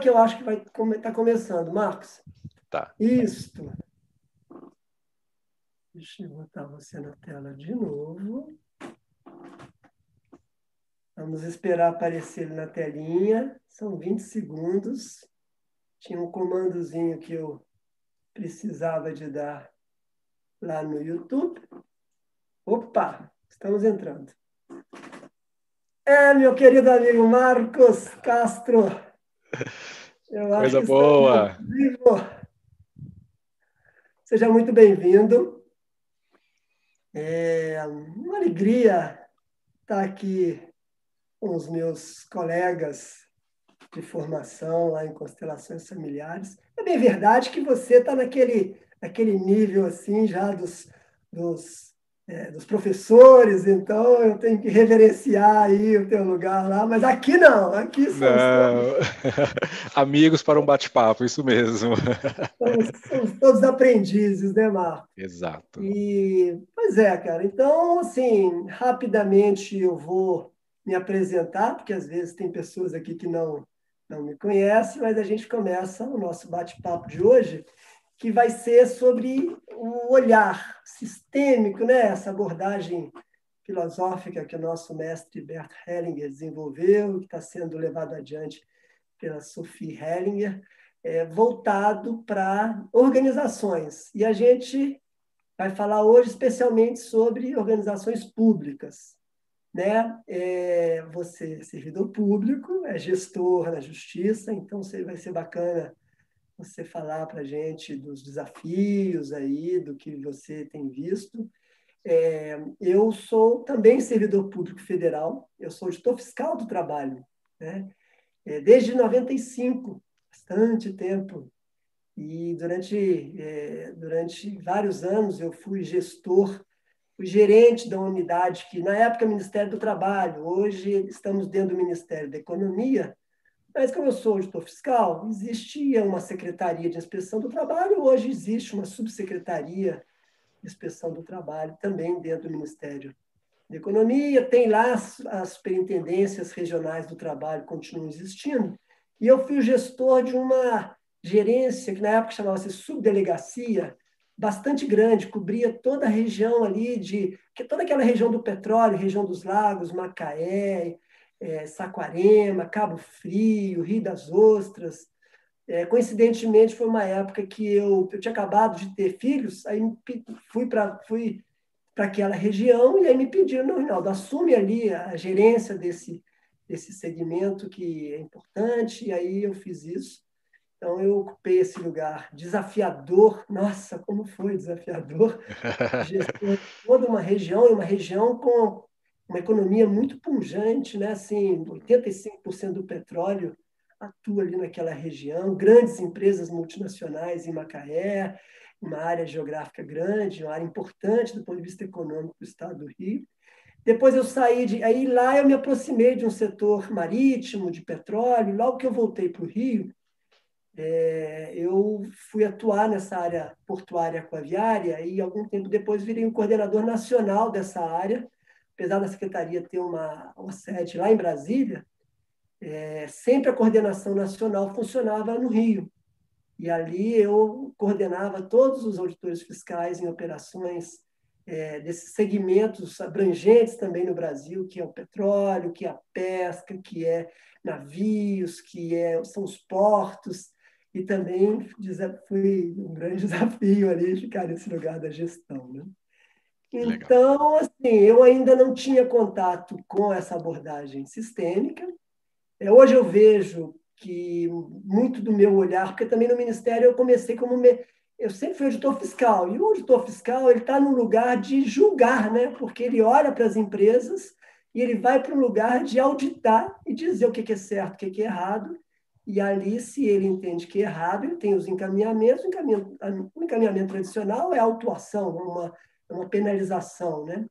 Que eu acho que vai tá começando, Marcos. Tá. Isto. Deixa eu botar você na tela de novo. Vamos esperar aparecer ele na telinha. São 20 segundos. Tinha um comandozinho que eu precisava de dar lá no YouTube. Opa, estamos entrando. É, meu querido amigo Marcos Castro. Eu Coisa boa. Seja muito bem-vindo. É uma alegria estar aqui com os meus colegas de formação lá em constelações familiares. É bem verdade que você está naquele, naquele nível assim já dos, dos é, dos professores, então eu tenho que reverenciar aí o teu lugar lá, mas aqui não, aqui são não. amigos para um bate-papo, isso mesmo. Somos, somos, todos aprendizes, né, Marco? Exato. E, pois é, cara, então, assim, rapidamente eu vou me apresentar, porque às vezes tem pessoas aqui que não, não me conhecem, mas a gente começa o nosso bate-papo de hoje que vai ser sobre o olhar sistêmico, né? essa abordagem filosófica que o nosso mestre Bert Hellinger desenvolveu, que está sendo levado adiante pela Sophie Hellinger, é, voltado para organizações. E a gente vai falar hoje especialmente sobre organizações públicas. Né? É, você é servidor público, é gestor na justiça, então vai ser bacana você falar para a gente dos desafios aí, do que você tem visto. É, eu sou também servidor público federal, eu sou editor fiscal do trabalho, né? É, desde 95, bastante tempo. E durante, é, durante vários anos eu fui gestor, fui gerente da unidade que, na época, Ministério do Trabalho, hoje estamos dentro do Ministério da Economia, mas, como eu sou auditor fiscal, existia uma secretaria de inspeção do trabalho, hoje existe uma subsecretaria de inspeção do trabalho também dentro do Ministério da Economia. Tem lá as, as superintendências regionais do trabalho, continuam existindo. E eu fui o gestor de uma gerência, que na época chamava-se subdelegacia, bastante grande, cobria toda a região ali de toda aquela região do petróleo, região dos lagos, Macaé, é, Saquarema, Cabo Frio, Rio das Ostras. É, coincidentemente, foi uma época que eu, eu tinha acabado de ter filhos, aí fui para fui aquela região e aí me pediram, não, Rinaldo, assume ali a gerência desse, desse segmento que é importante, e aí eu fiz isso. Então, eu ocupei esse lugar desafiador. Nossa, como foi desafiador! Gestor de toda uma região, e uma região com uma economia muito pungente, né? assim, 85% do petróleo atua ali naquela região, grandes empresas multinacionais em Macaé, uma área geográfica grande, uma área importante do ponto de vista econômico do estado do Rio. Depois eu saí de. Aí lá eu me aproximei de um setor marítimo, de petróleo. Logo que eu voltei para o Rio, é, eu fui atuar nessa área portuária aquaviária e algum tempo depois virei um coordenador nacional dessa área apesar da secretaria ter uma, uma sede lá em Brasília, é, sempre a coordenação nacional funcionava no Rio. E ali eu coordenava todos os auditores fiscais em operações é, desses segmentos abrangentes também no Brasil, que é o petróleo, que é a pesca, que é navios, que é, são os portos, e também foi um grande desafio ali ficar nesse lugar da gestão. Né? Então, assim, eu ainda não tinha contato com essa abordagem sistêmica. É, hoje eu vejo que muito do meu olhar, porque também no Ministério eu comecei como. Me... Eu sempre fui auditor fiscal, e o auditor fiscal ele está no lugar de julgar, né? porque ele olha para as empresas e ele vai para um lugar de auditar e dizer o que é certo, o que é errado, e ali, se ele entende que é errado, ele tem os encaminhamentos. O encaminhamento, o encaminhamento tradicional é a autuação, uma é uma penalização, né?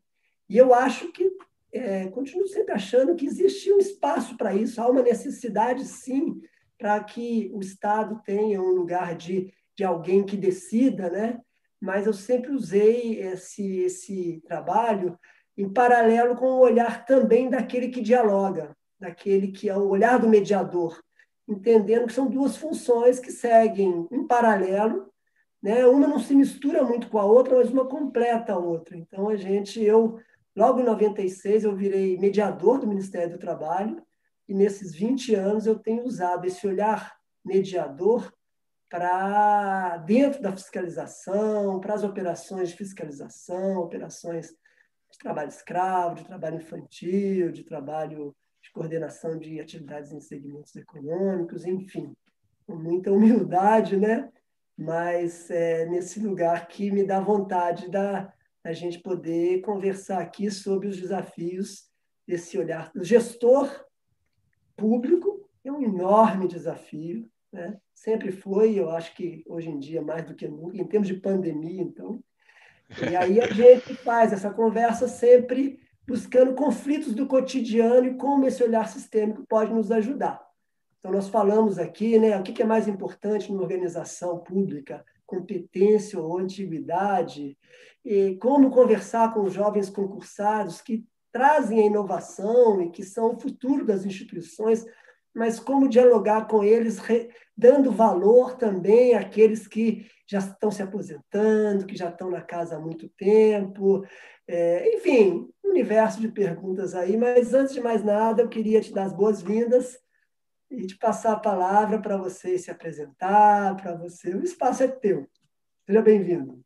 E eu acho que, é, continuo sempre achando que existe um espaço para isso, há uma necessidade, sim, para que o Estado tenha um lugar de, de alguém que decida, né? Mas eu sempre usei esse, esse trabalho em paralelo com o olhar também daquele que dialoga, daquele que é o olhar do mediador. entendendo que são duas funções que seguem em paralelo, né? Uma não se mistura muito com a outra, mas uma completa a outra. Então a gente, eu logo em 96 eu virei mediador do Ministério do Trabalho e nesses 20 anos eu tenho usado esse olhar mediador para dentro da fiscalização, para as operações de fiscalização, operações de trabalho escravo, de trabalho infantil, de trabalho de coordenação de atividades em segmentos econômicos, enfim, com muita humildade, né? Mas é nesse lugar que me dá vontade da a gente poder conversar aqui sobre os desafios desse olhar. O gestor público é um enorme desafio, né? sempre foi, eu acho que hoje em dia mais do que nunca, em termos de pandemia, então. E aí a gente faz essa conversa sempre buscando conflitos do cotidiano e como esse olhar sistêmico pode nos ajudar. Então, nós falamos aqui né, o que é mais importante numa organização pública, competência ou antiguidade, e como conversar com os jovens concursados que trazem a inovação e que são o futuro das instituições, mas como dialogar com eles, dando valor também àqueles que já estão se aposentando, que já estão na casa há muito tempo. É, enfim, um universo de perguntas aí, mas antes de mais nada, eu queria te dar as boas-vindas e te passar a palavra para você se apresentar, para você. O espaço é teu. Seja bem-vindo.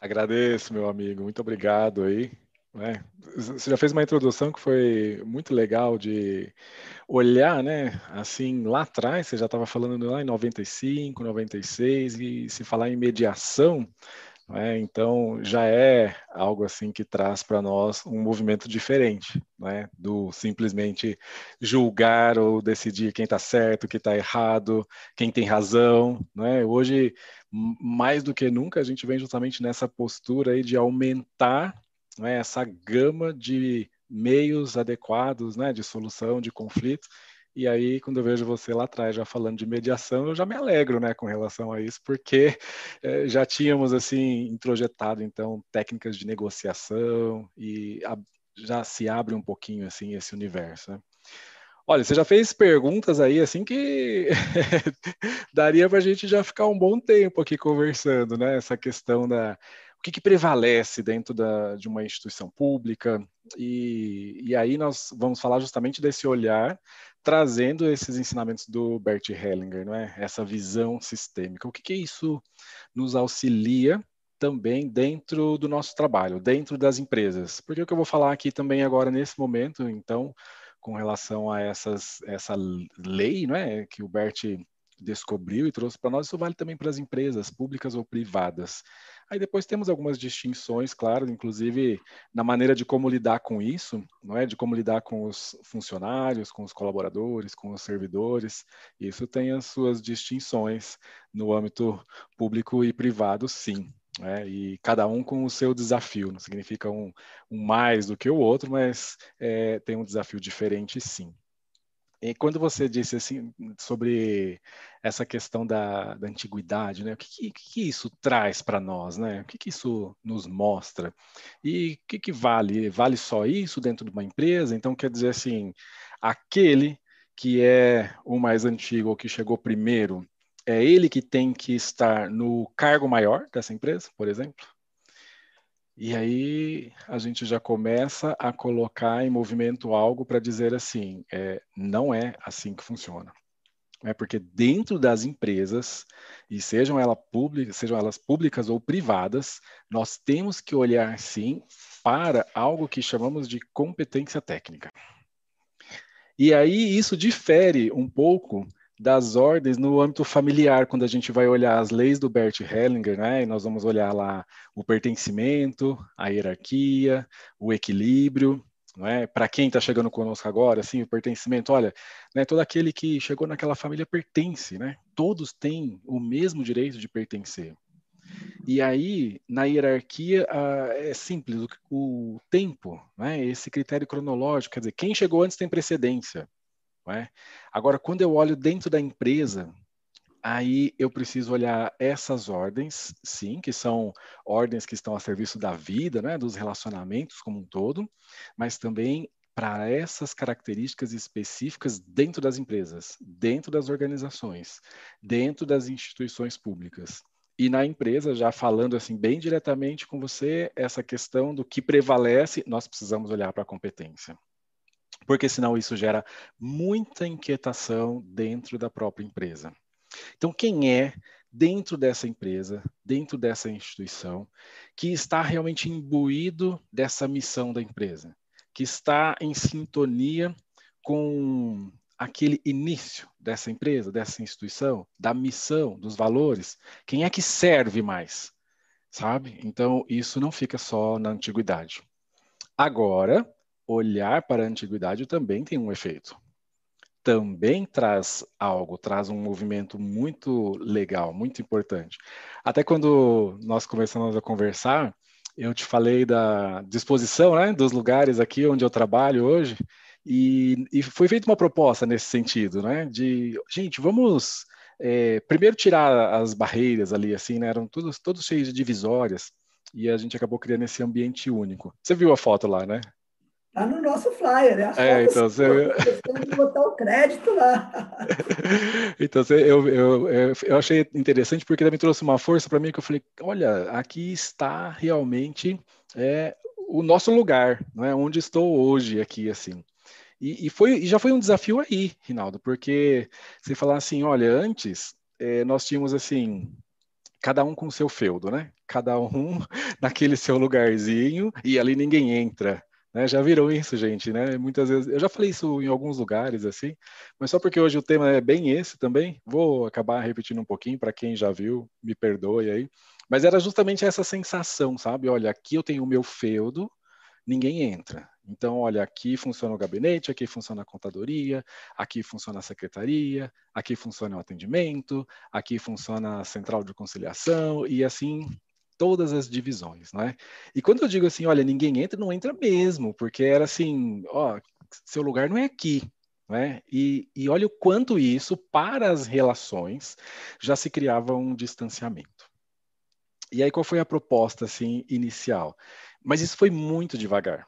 Agradeço, meu amigo. Muito obrigado aí. É, você já fez uma introdução que foi muito legal de olhar, né? Assim, lá atrás, você já estava falando lá em 95, 96, e se falar em mediação, né, então já é algo assim que traz para nós um movimento diferente, né? Do simplesmente julgar ou decidir quem está certo, quem está errado, quem tem razão, né? Hoje, mais do que nunca, a gente vem justamente nessa postura aí de aumentar né, essa gama de meios adequados né, de solução de conflitos. E aí, quando eu vejo você lá atrás já falando de mediação, eu já me alegro, né, com relação a isso, porque é, já tínhamos assim introjetado então técnicas de negociação e a, já se abre um pouquinho assim esse universo. Né? Olha, você já fez perguntas aí assim que daria para a gente já ficar um bom tempo aqui conversando, né? Essa questão da o que, que prevalece dentro da, de uma instituição pública, e, e aí nós vamos falar justamente desse olhar, trazendo esses ensinamentos do Bert Hellinger, não é? essa visão sistêmica. O que, que isso nos auxilia também dentro do nosso trabalho, dentro das empresas? Porque o que eu vou falar aqui também agora nesse momento, então, com relação a essas, essa lei não é? que o Bert descobriu e trouxe para nós, isso vale também para as empresas públicas ou privadas. Aí depois temos algumas distinções, claro, inclusive na maneira de como lidar com isso, não é? De como lidar com os funcionários, com os colaboradores, com os servidores. Isso tem as suas distinções no âmbito público e privado, sim. É, e cada um com o seu desafio, não significa um, um mais do que o outro, mas é, tem um desafio diferente, sim. E quando você disse assim sobre essa questão da, da antiguidade, né? O que, que, que isso traz para nós, né? O que, que isso nos mostra? E o que, que vale? Vale só isso dentro de uma empresa? Então, quer dizer assim, aquele que é o mais antigo ou que chegou primeiro, é ele que tem que estar no cargo maior dessa empresa, por exemplo? E aí a gente já começa a colocar em movimento algo para dizer assim, é, não é assim que funciona. É porque dentro das empresas, e sejam, sejam elas públicas ou privadas, nós temos que olhar sim para algo que chamamos de competência técnica. E aí isso difere um pouco das ordens no âmbito familiar, quando a gente vai olhar as leis do Bert Hellinger, né, e nós vamos olhar lá o pertencimento, a hierarquia, o equilíbrio, não é? Para quem está chegando conosco agora, assim, o pertencimento, olha, né, todo aquele que chegou naquela família pertence, né? Todos têm o mesmo direito de pertencer. E aí, na hierarquia, uh, é simples, o, o tempo, né? Esse critério cronológico, quer dizer, quem chegou antes tem precedência. É? Agora, quando eu olho dentro da empresa, aí eu preciso olhar essas ordens, sim, que são ordens que estão a serviço da vida, né, dos relacionamentos como um todo, mas também para essas características específicas dentro das empresas, dentro das organizações, dentro das instituições públicas. E na empresa, já falando assim bem diretamente com você, essa questão do que prevalece, nós precisamos olhar para a competência. Porque senão isso gera muita inquietação dentro da própria empresa. Então, quem é dentro dessa empresa, dentro dessa instituição, que está realmente imbuído dessa missão da empresa, que está em sintonia com aquele início dessa empresa, dessa instituição, da missão, dos valores, quem é que serve mais? Sabe? Então, isso não fica só na antiguidade. Agora, olhar para a antiguidade também tem um efeito também traz algo, traz um movimento muito legal, muito importante. Até quando nós começamos a conversar, eu te falei da disposição né, dos lugares aqui onde eu trabalho hoje, e, e foi feita uma proposta nesse sentido, né? De, gente, vamos é, primeiro tirar as barreiras ali, assim, né? Eram todos, todos cheios de divisórias, e a gente acabou criando esse ambiente único. Você viu a foto lá, né? Está no nosso flyer, né? As é, então você... de botar o crédito lá. então, eu, eu, eu, achei interessante porque também trouxe uma força para mim que eu falei, olha, aqui está realmente é, o nosso lugar, é? onde estou hoje aqui, assim. E, e, foi, e já foi um desafio aí, Rinaldo, porque você falar assim, olha, antes é, nós tínhamos assim, cada um com o seu feudo, né? Cada um naquele seu lugarzinho e ali ninguém entra. Né? Já viram isso, gente, né? Muitas vezes, eu já falei isso em alguns lugares, assim, mas só porque hoje o tema é bem esse também, vou acabar repetindo um pouquinho para quem já viu, me perdoe aí. Mas era justamente essa sensação, sabe? Olha, aqui eu tenho o meu feudo, ninguém entra. Então, olha, aqui funciona o gabinete, aqui funciona a contadoria, aqui funciona a secretaria, aqui funciona o atendimento, aqui funciona a central de conciliação, e assim todas as divisões, né? E quando eu digo assim, olha, ninguém entra, não entra mesmo, porque era assim, ó, seu lugar não é aqui, né? E, e olha o quanto isso, para as relações, já se criava um distanciamento. E aí, qual foi a proposta, assim, inicial? Mas isso foi muito devagar.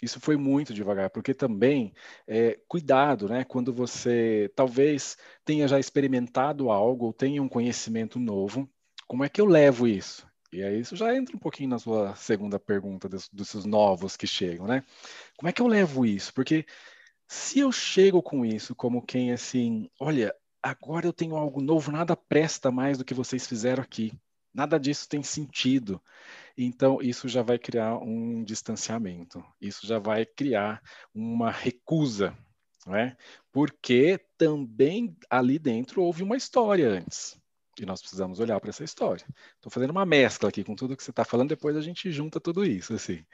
Isso foi muito devagar, porque também, é, cuidado, né? Quando você talvez tenha já experimentado algo ou tenha um conhecimento novo, como é que eu levo isso? E aí isso já entra um pouquinho na sua segunda pergunta desses novos que chegam, né? Como é que eu levo isso? Porque se eu chego com isso como quem assim, olha, agora eu tenho algo novo, nada presta mais do que vocês fizeram aqui. Nada disso tem sentido. Então, isso já vai criar um distanciamento, isso já vai criar uma recusa, não é? Porque também ali dentro houve uma história antes. E nós precisamos olhar para essa história. Estou fazendo uma mescla aqui com tudo que você está falando, depois a gente junta tudo isso, assim.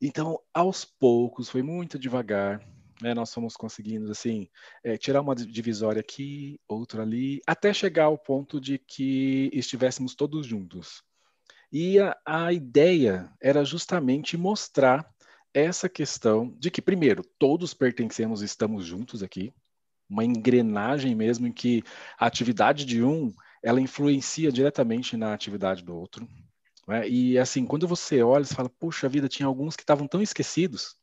Então, aos poucos, foi muito devagar, né, nós fomos conseguindo, assim, é, tirar uma divisória aqui, outra ali, até chegar ao ponto de que estivéssemos todos juntos. E a, a ideia era justamente mostrar essa questão de que, primeiro, todos pertencemos, estamos juntos aqui, uma engrenagem mesmo em que a atividade de um ela influencia diretamente na atividade do outro. Né? E assim, quando você olha, você fala, puxa vida, tinha alguns que estavam tão esquecidos,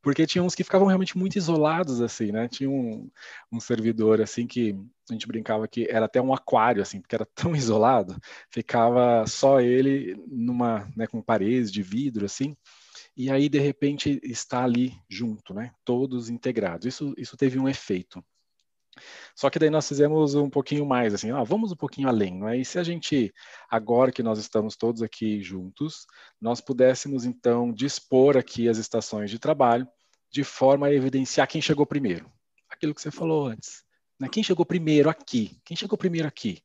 porque tinha uns que ficavam realmente muito isolados, assim, né? Tinha um, um servidor, assim, que a gente brincava que era até um aquário, assim, porque era tão isolado, ficava só ele numa, né, com paredes de vidro, assim, e aí, de repente, está ali junto, né? Todos integrados. Isso, isso teve um efeito. Só que daí nós fizemos um pouquinho mais, assim, ah, vamos um pouquinho além, não é? E se a gente, agora que nós estamos todos aqui juntos, nós pudéssemos então dispor aqui as estações de trabalho de forma a evidenciar quem chegou primeiro. Aquilo que você falou antes. Né? Quem chegou primeiro aqui? Quem chegou primeiro aqui?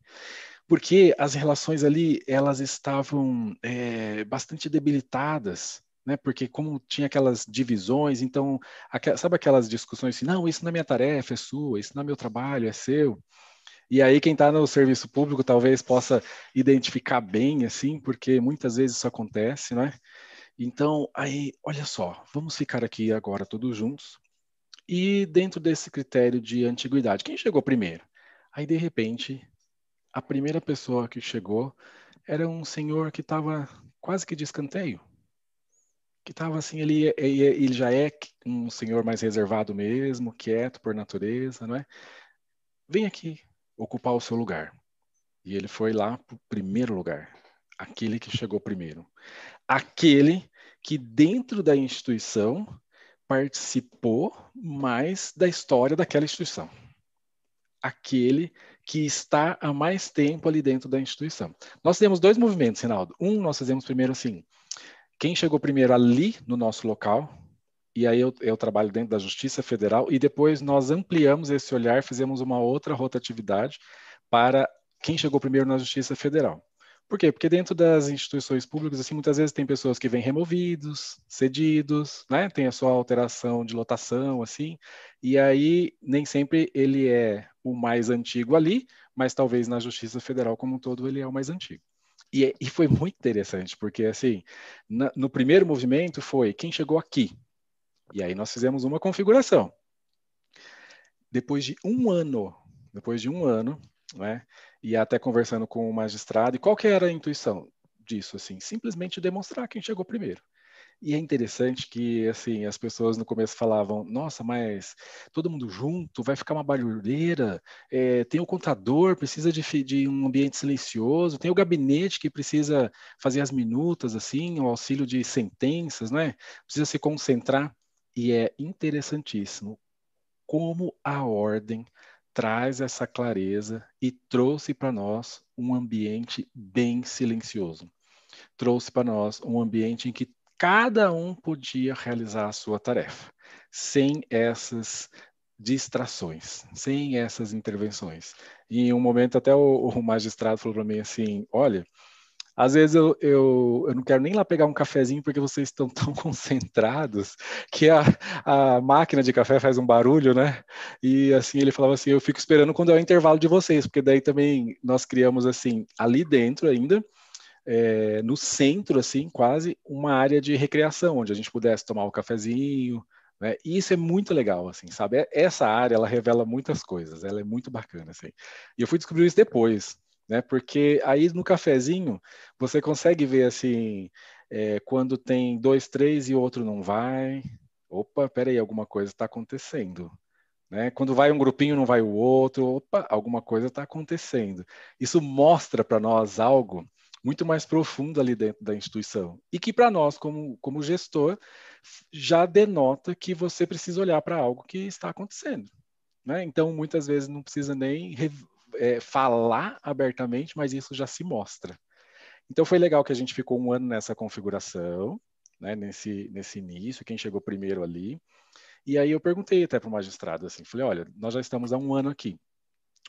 Porque as relações ali, elas estavam é, bastante debilitadas né? Porque como tinha aquelas divisões, então, sabe aquelas discussões assim, não, isso não é minha tarefa, é sua, isso não é meu trabalho, é seu. E aí quem está no serviço público talvez possa identificar bem, assim, porque muitas vezes isso acontece, né? Então, aí, olha só, vamos ficar aqui agora todos juntos. E dentro desse critério de antiguidade, quem chegou primeiro? Aí, de repente, a primeira pessoa que chegou era um senhor que estava quase que de escanteio que estava assim, ele, ele já é um senhor mais reservado mesmo, quieto por natureza, não é? Vem aqui ocupar o seu lugar. E ele foi lá para o primeiro lugar, aquele que chegou primeiro. Aquele que dentro da instituição participou mais da história daquela instituição. Aquele que está há mais tempo ali dentro da instituição. Nós temos dois movimentos, Rinaldo. Um, nós fizemos primeiro assim, quem chegou primeiro ali no nosso local, e aí eu, eu, trabalho dentro da Justiça Federal, e depois nós ampliamos esse olhar, fizemos uma outra rotatividade para quem chegou primeiro na Justiça Federal. Por quê? Porque dentro das instituições públicas, assim, muitas vezes tem pessoas que vêm removidos, cedidos, né? Tem a sua alteração de lotação, assim, e aí nem sempre ele é o mais antigo ali, mas talvez na Justiça Federal como um todo ele é o mais antigo. E, é, e foi muito interessante, porque assim, na, no primeiro movimento foi quem chegou aqui. E aí nós fizemos uma configuração. Depois de um ano, depois de um ano, né, e até conversando com o magistrado, e qual que era a intuição disso? Assim, simplesmente demonstrar quem chegou primeiro. E é interessante que, assim, as pessoas no começo falavam, nossa, mas todo mundo junto, vai ficar uma barulheira, é, tem o contador, precisa de, de, um ambiente silencioso, tem o gabinete que precisa fazer as minutas, assim, o auxílio de sentenças, né? Precisa se concentrar. E é interessantíssimo como a ordem traz essa clareza e trouxe para nós um ambiente bem silencioso. Trouxe para nós um ambiente em que cada um podia realizar a sua tarefa, sem essas distrações, sem essas intervenções. E em um momento até o, o magistrado falou para mim assim, olha, às vezes eu, eu, eu não quero nem lá pegar um cafezinho porque vocês estão tão concentrados que a, a máquina de café faz um barulho, né? E assim ele falava assim, eu fico esperando quando é o intervalo de vocês, porque daí também nós criamos assim ali dentro ainda é, no centro, assim, quase uma área de recreação, onde a gente pudesse tomar um cafezinho, né? E isso é muito legal, assim, sabe? É, essa área, ela revela muitas coisas, ela é muito bacana, assim. E eu fui descobrir isso depois, né? Porque aí no cafezinho, você consegue ver, assim, é, quando tem dois, três e outro não vai. Opa, peraí, alguma coisa está acontecendo. Né? Quando vai um grupinho, não vai o outro. Opa, alguma coisa está acontecendo. Isso mostra para nós algo muito mais profundo ali dentro da instituição. E que para nós, como, como gestor, já denota que você precisa olhar para algo que está acontecendo. Né? Então, muitas vezes não precisa nem é, falar abertamente, mas isso já se mostra. Então, foi legal que a gente ficou um ano nessa configuração, né? nesse, nesse início, quem chegou primeiro ali. E aí eu perguntei até para o magistrado, assim, falei, olha, nós já estamos há um ano aqui.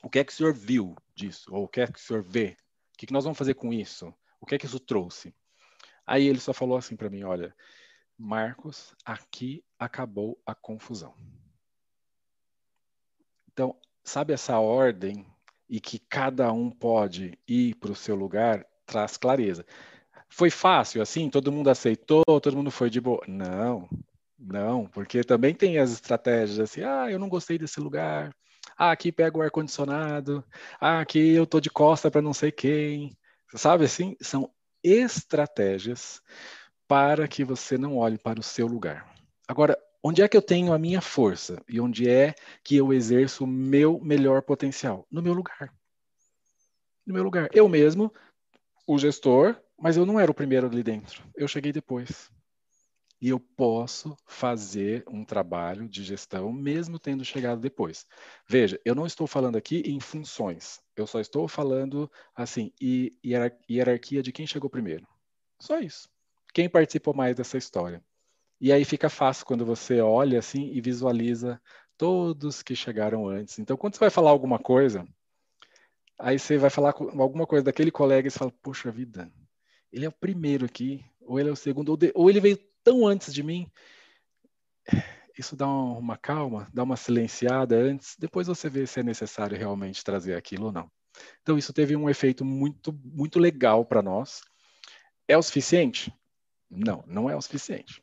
O que é que o senhor viu disso? Ou o que é que o senhor vê que, que nós vamos fazer com isso? O que é que isso trouxe? Aí ele só falou assim para mim: olha, Marcos, aqui acabou a confusão. Então, sabe essa ordem e que cada um pode ir para o seu lugar traz clareza. Foi fácil assim? Todo mundo aceitou? Todo mundo foi de boa? Não, não, porque também tem as estratégias assim: ah, eu não gostei desse lugar, ah, aqui pega o ar-condicionado. Ah, aqui eu tô de costa para não sei quem. Sabe assim? São estratégias para que você não olhe para o seu lugar. Agora, onde é que eu tenho a minha força e onde é que eu exerço o meu melhor potencial? No meu lugar. No meu lugar. Eu mesmo, o gestor, mas eu não era o primeiro ali dentro. Eu cheguei depois e eu posso fazer um trabalho de gestão mesmo tendo chegado depois. Veja, eu não estou falando aqui em funções, eu só estou falando assim, hierarquia de quem chegou primeiro. Só isso. Quem participou mais dessa história. E aí fica fácil quando você olha assim e visualiza todos que chegaram antes. Então, quando você vai falar alguma coisa, aí você vai falar alguma coisa daquele colega e você fala, puxa vida, ele é o primeiro aqui, ou ele é o segundo, ou, de, ou ele veio tão antes de mim. Isso dá uma calma, dá uma silenciada antes, depois você vê se é necessário realmente trazer aquilo ou não. Então isso teve um efeito muito muito legal para nós. É o suficiente? Não, não é o suficiente.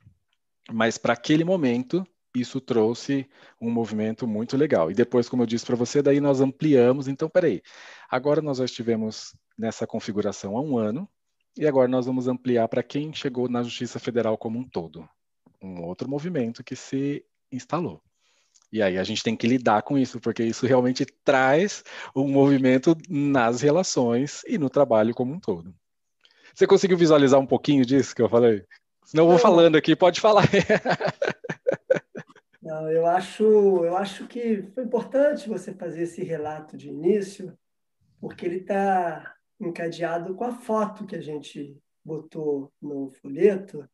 Mas para aquele momento isso trouxe um movimento muito legal. E depois, como eu disse para você, daí nós ampliamos. Então, peraí, agora nós já estivemos nessa configuração há um ano, E agora nós vamos ampliar para quem chegou na Justiça Federal como um todo. Um outro movimento que se instalou. E aí a gente tem que lidar com isso, porque isso realmente traz um movimento nas relações e no trabalho como um todo. Você conseguiu visualizar um pouquinho disso que eu falei? Senão eu vou falando aqui, pode falar. Não, eu acho, eu acho que foi importante você fazer esse relato de início, porque ele está encadeado com a foto que a gente botou no folheto,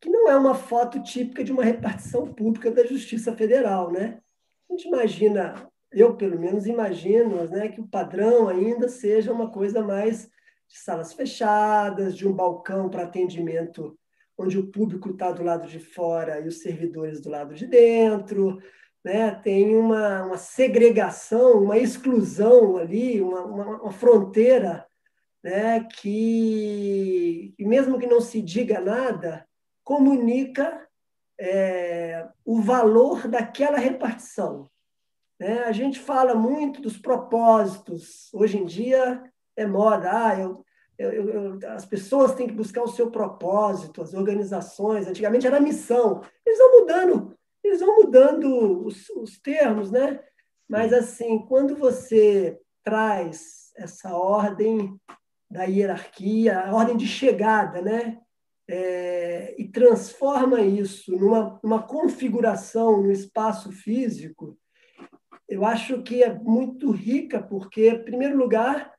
que não é uma foto típica de uma repartição pública da Justiça Federal, né? A gente imagina, eu pelo menos imagino, né, que o padrão ainda seja uma coisa mais de salas fechadas, de um balcão para atendimento onde o público está do lado de fora e os servidores do lado de dentro, né? tem uma, uma segregação, uma exclusão ali, uma, uma, uma fronteira né? que, mesmo que não se diga nada, comunica é, o valor daquela repartição. Né? A gente fala muito dos propósitos. Hoje em dia é moda. Ah, eu, eu, eu, as pessoas têm que buscar o seu propósito, as organizações. Antigamente era missão. Eles vão mudando, eles vão mudando os, os termos, né? Mas assim, quando você traz essa ordem da hierarquia, a ordem de chegada, né? é, e transforma isso numa, numa configuração no espaço físico, eu acho que é muito rica, porque, em primeiro lugar,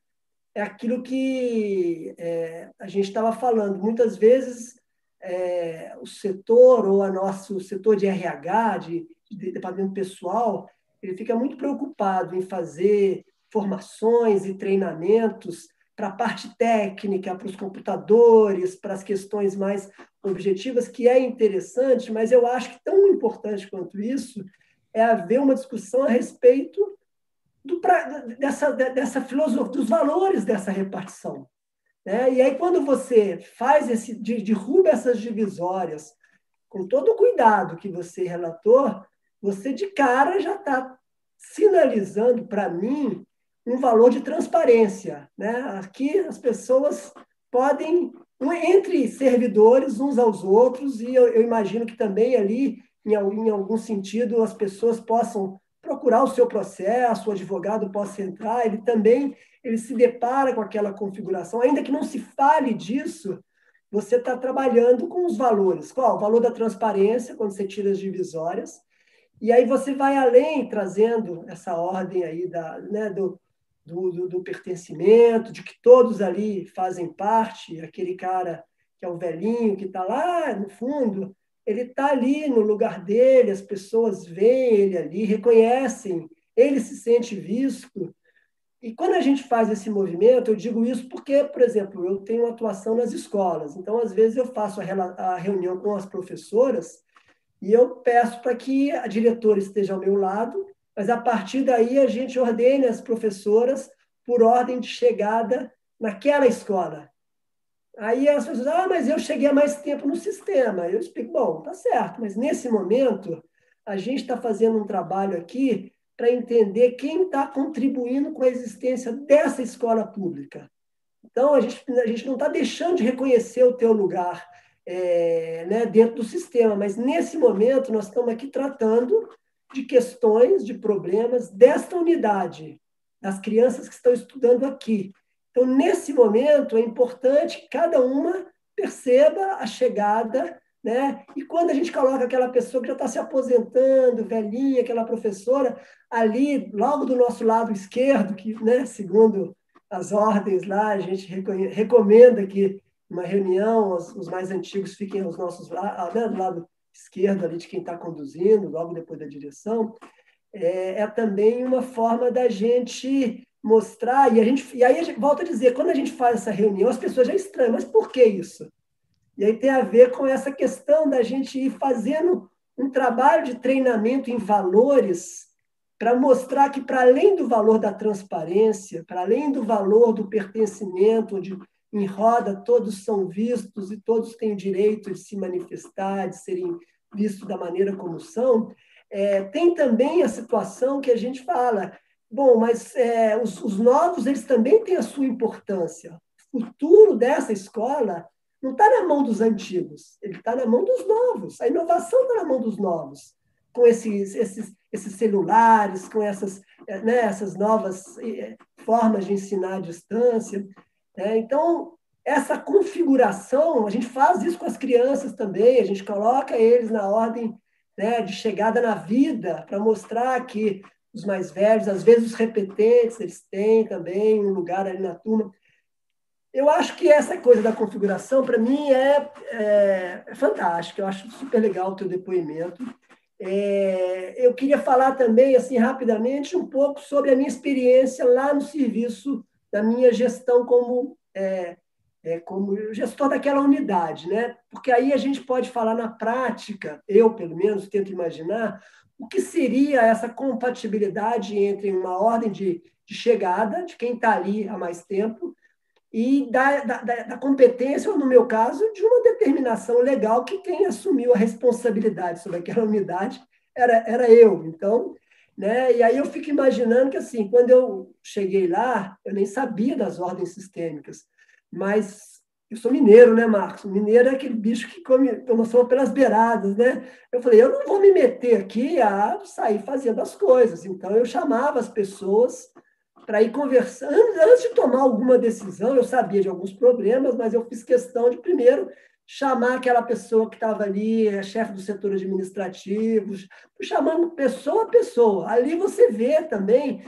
é aquilo que é, a gente estava falando. Muitas vezes, é, o setor, ou a nosso setor de RH, de, de departamento pessoal, ele fica muito preocupado em fazer formações e treinamentos para a parte técnica, para os computadores, para as questões mais objetivas, que é interessante, mas eu acho que tão importante quanto isso é haver uma discussão a respeito do, dessa, dessa filosofia, dos valores dessa repartição. Né? E aí, quando você faz esse, derruba essas divisórias, com todo o cuidado que você relatou, você de cara já está sinalizando para mim um valor de transparência. Né? Aqui as pessoas podem, entre servidores, uns aos outros, e eu, eu imagino que também ali, em, em, algum sentido, as pessoas possam procurar o seu processo, o advogado possa entrar, ele também ele se depara com aquela configuração, ainda que não se fale disso, você está trabalhando com os valores. Qual? O valor da transparência, quando você tira as divisórias, e aí você vai além, trazendo essa ordem aí da, né, do, do, do, pertencimento, de que todos ali fazem parte, aquele cara que é o velhinho, que está lá no fundo, ele está ali no lugar dele, as pessoas veem ele ali, reconhecem, ele se sente visto. E quando a gente faz esse movimento, eu digo isso porque, por exemplo, eu tenho atuação nas escolas, então às vezes eu faço a, reunião com as professoras e eu peço para que a diretora esteja ao meu lado mas a partir daí a gente ordena as professoras por ordem de chegada naquela escola. Aí as pessoas, ah, mas eu cheguei há mais tempo no sistema. Eu explico, bom, tá certo, mas nesse momento a gente está fazendo um trabalho aqui para entender quem está contribuindo com a existência dessa escola pública. Então, a gente, a gente não está deixando de reconhecer o teu lugar é, né, dentro do sistema, mas nesse momento nós estamos aqui tratando de questões, de problemas desta unidade, das crianças que estão estudando aqui. Então, nesse momento, é importante que cada uma perceba a chegada, né? E quando a gente coloca aquela pessoa que já está se aposentando, velhinha, aquela professora, ali, logo do nosso lado esquerdo, que, né, segundo as ordens lá, a gente recomenda que uma reunião, os, mais antigos fiquem aos nossos né, do lado esquerdo ali de quem está conduzindo, logo depois da direção, é, é, também uma forma da gente mostrar, e, a gente, e aí a gente, volta a dizer, quando a gente faz essa reunião, as pessoas já estranham, mas por que isso? E aí tem a ver com essa questão da gente ir fazendo um trabalho de treinamento em valores para mostrar que, para além do valor da transparência, para além do valor do pertencimento, onde em roda todos são vistos e todos têm direito de se manifestar, de serem vistos da maneira como são, é, tem também a situação que a gente fala, bom, mas é, os, os, novos eles também têm a sua importância. futuro dessa escola não está na mão dos antigos, ele está na mão dos novos. A inovação está na mão dos novos, com esses, esses, esses celulares, com essas, né, essas novas eh, formas de ensinar à distância. Né? Então, essa configuração, a gente faz isso com as crianças também, a gente coloca eles na ordem né, de chegada na vida, para mostrar que os mais velhos, às vezes os repetentes, eles têm também um lugar ali na turma. Eu acho que essa coisa da configuração, para mim, é, é, é fantástica. Eu acho super legal o teu depoimento. É, eu queria falar também, assim, rapidamente, um pouco sobre a minha experiência lá no serviço da minha gestão como, é, é, como gestor daquela unidade, né? Porque aí a gente pode falar na prática, eu, pelo menos, tento imaginar o que seria essa compatibilidade entre uma ordem de, de chegada, de quem está ali há mais tempo, e da, da, da, competência, ou no meu caso, de uma determinação legal que quem assumiu a responsabilidade sobre aquela unidade era, era eu. Então, né? E aí eu fico imaginando que, assim, quando eu cheguei lá, eu nem sabia das ordens sistêmicas, mas eu sou mineiro, né, Marcos? mineiro é aquele bicho que come, toma sol pelas beiradas, né? Eu falei, eu não vou me meter aqui a sair fazendo as coisas. Então, eu chamava as pessoas para ir conversando. Antes de tomar alguma decisão, eu sabia de alguns problemas, mas eu fiz questão de, primeiro, chamar aquela pessoa que estava ali, a chefe do setor administrativo, chamando pessoa a pessoa. Ali você vê também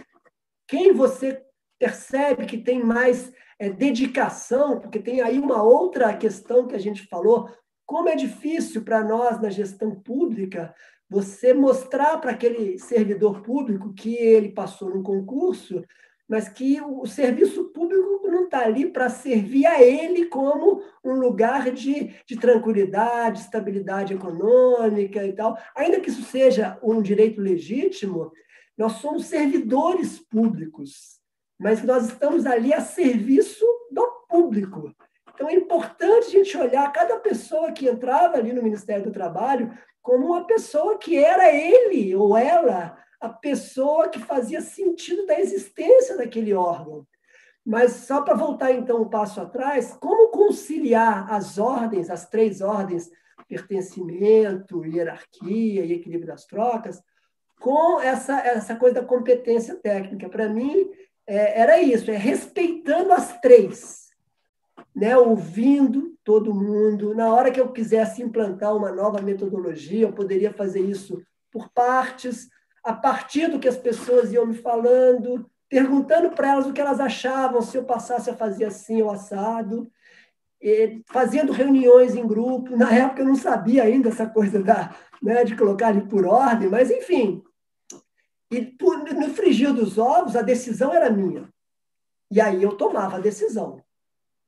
quem você percebe que tem mais é, dedicação, porque tem aí uma outra questão que a gente falou, como é difícil para nós na gestão pública você mostrar para aquele servidor público que ele passou num concurso, mas que o serviço público não está ali para servir a ele como um lugar de, de tranquilidade, estabilidade econômica e tal. Ainda que isso seja um direito legítimo, nós somos servidores públicos, mas nós estamos ali a serviço do público. Então é importante a gente olhar cada pessoa que entrava ali no Ministério do Trabalho como uma pessoa que era ele ou ela a pessoa que fazia sentido da existência daquele órgão. Mas só para voltar então um passo atrás, como conciliar as ordens, as três ordens, pertencimento, hierarquia e equilíbrio das trocas, com essa, essa coisa da competência técnica? Para mim, é, era isso, é respeitando as três, né? ouvindo todo mundo. Na hora que eu quisesse implantar uma nova metodologia, eu poderia fazer isso por partes, a partir do que as pessoas iam me falando, perguntando para elas o que elas achavam se eu passasse a fazer assim ou assado, fazendo reuniões em grupo. Na época eu não sabia ainda essa coisa da, né, de colocar ali por ordem, mas enfim. E por, no frigir dos ovos, a decisão era minha. E aí eu tomava a decisão.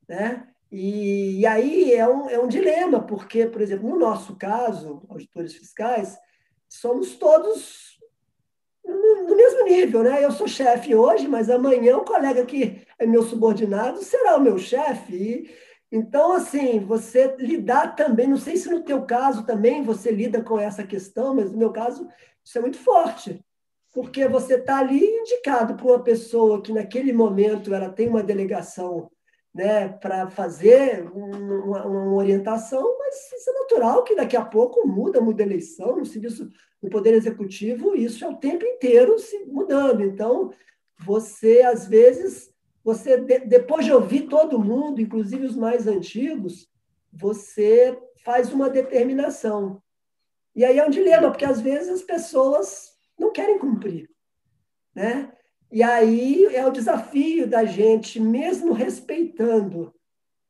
Né? E, e aí é um, é um dilema, porque, por exemplo, no nosso caso, auditores fiscais, somos todos no, mesmo nível, né? Eu sou chefe hoje, mas amanhã o colega que é meu subordinado será o meu chefe. Então, assim, você lidar também, não sei se no teu caso também você lida com essa questão, mas no meu caso isso é muito forte, porque você está ali indicado por uma pessoa que naquele momento ela tem uma delegação né, para fazer uma, uma, orientação, mas isso é natural que daqui a pouco muda, muda a eleição, no serviço no Poder Executivo, isso é o tempo inteiro se mudando. Então, você, às vezes, você depois de ouvir todo mundo, inclusive os mais antigos, você faz uma determinação. E aí é um dilema, porque às vezes as pessoas não querem cumprir. Né? E aí é o desafio da gente, mesmo respeitando,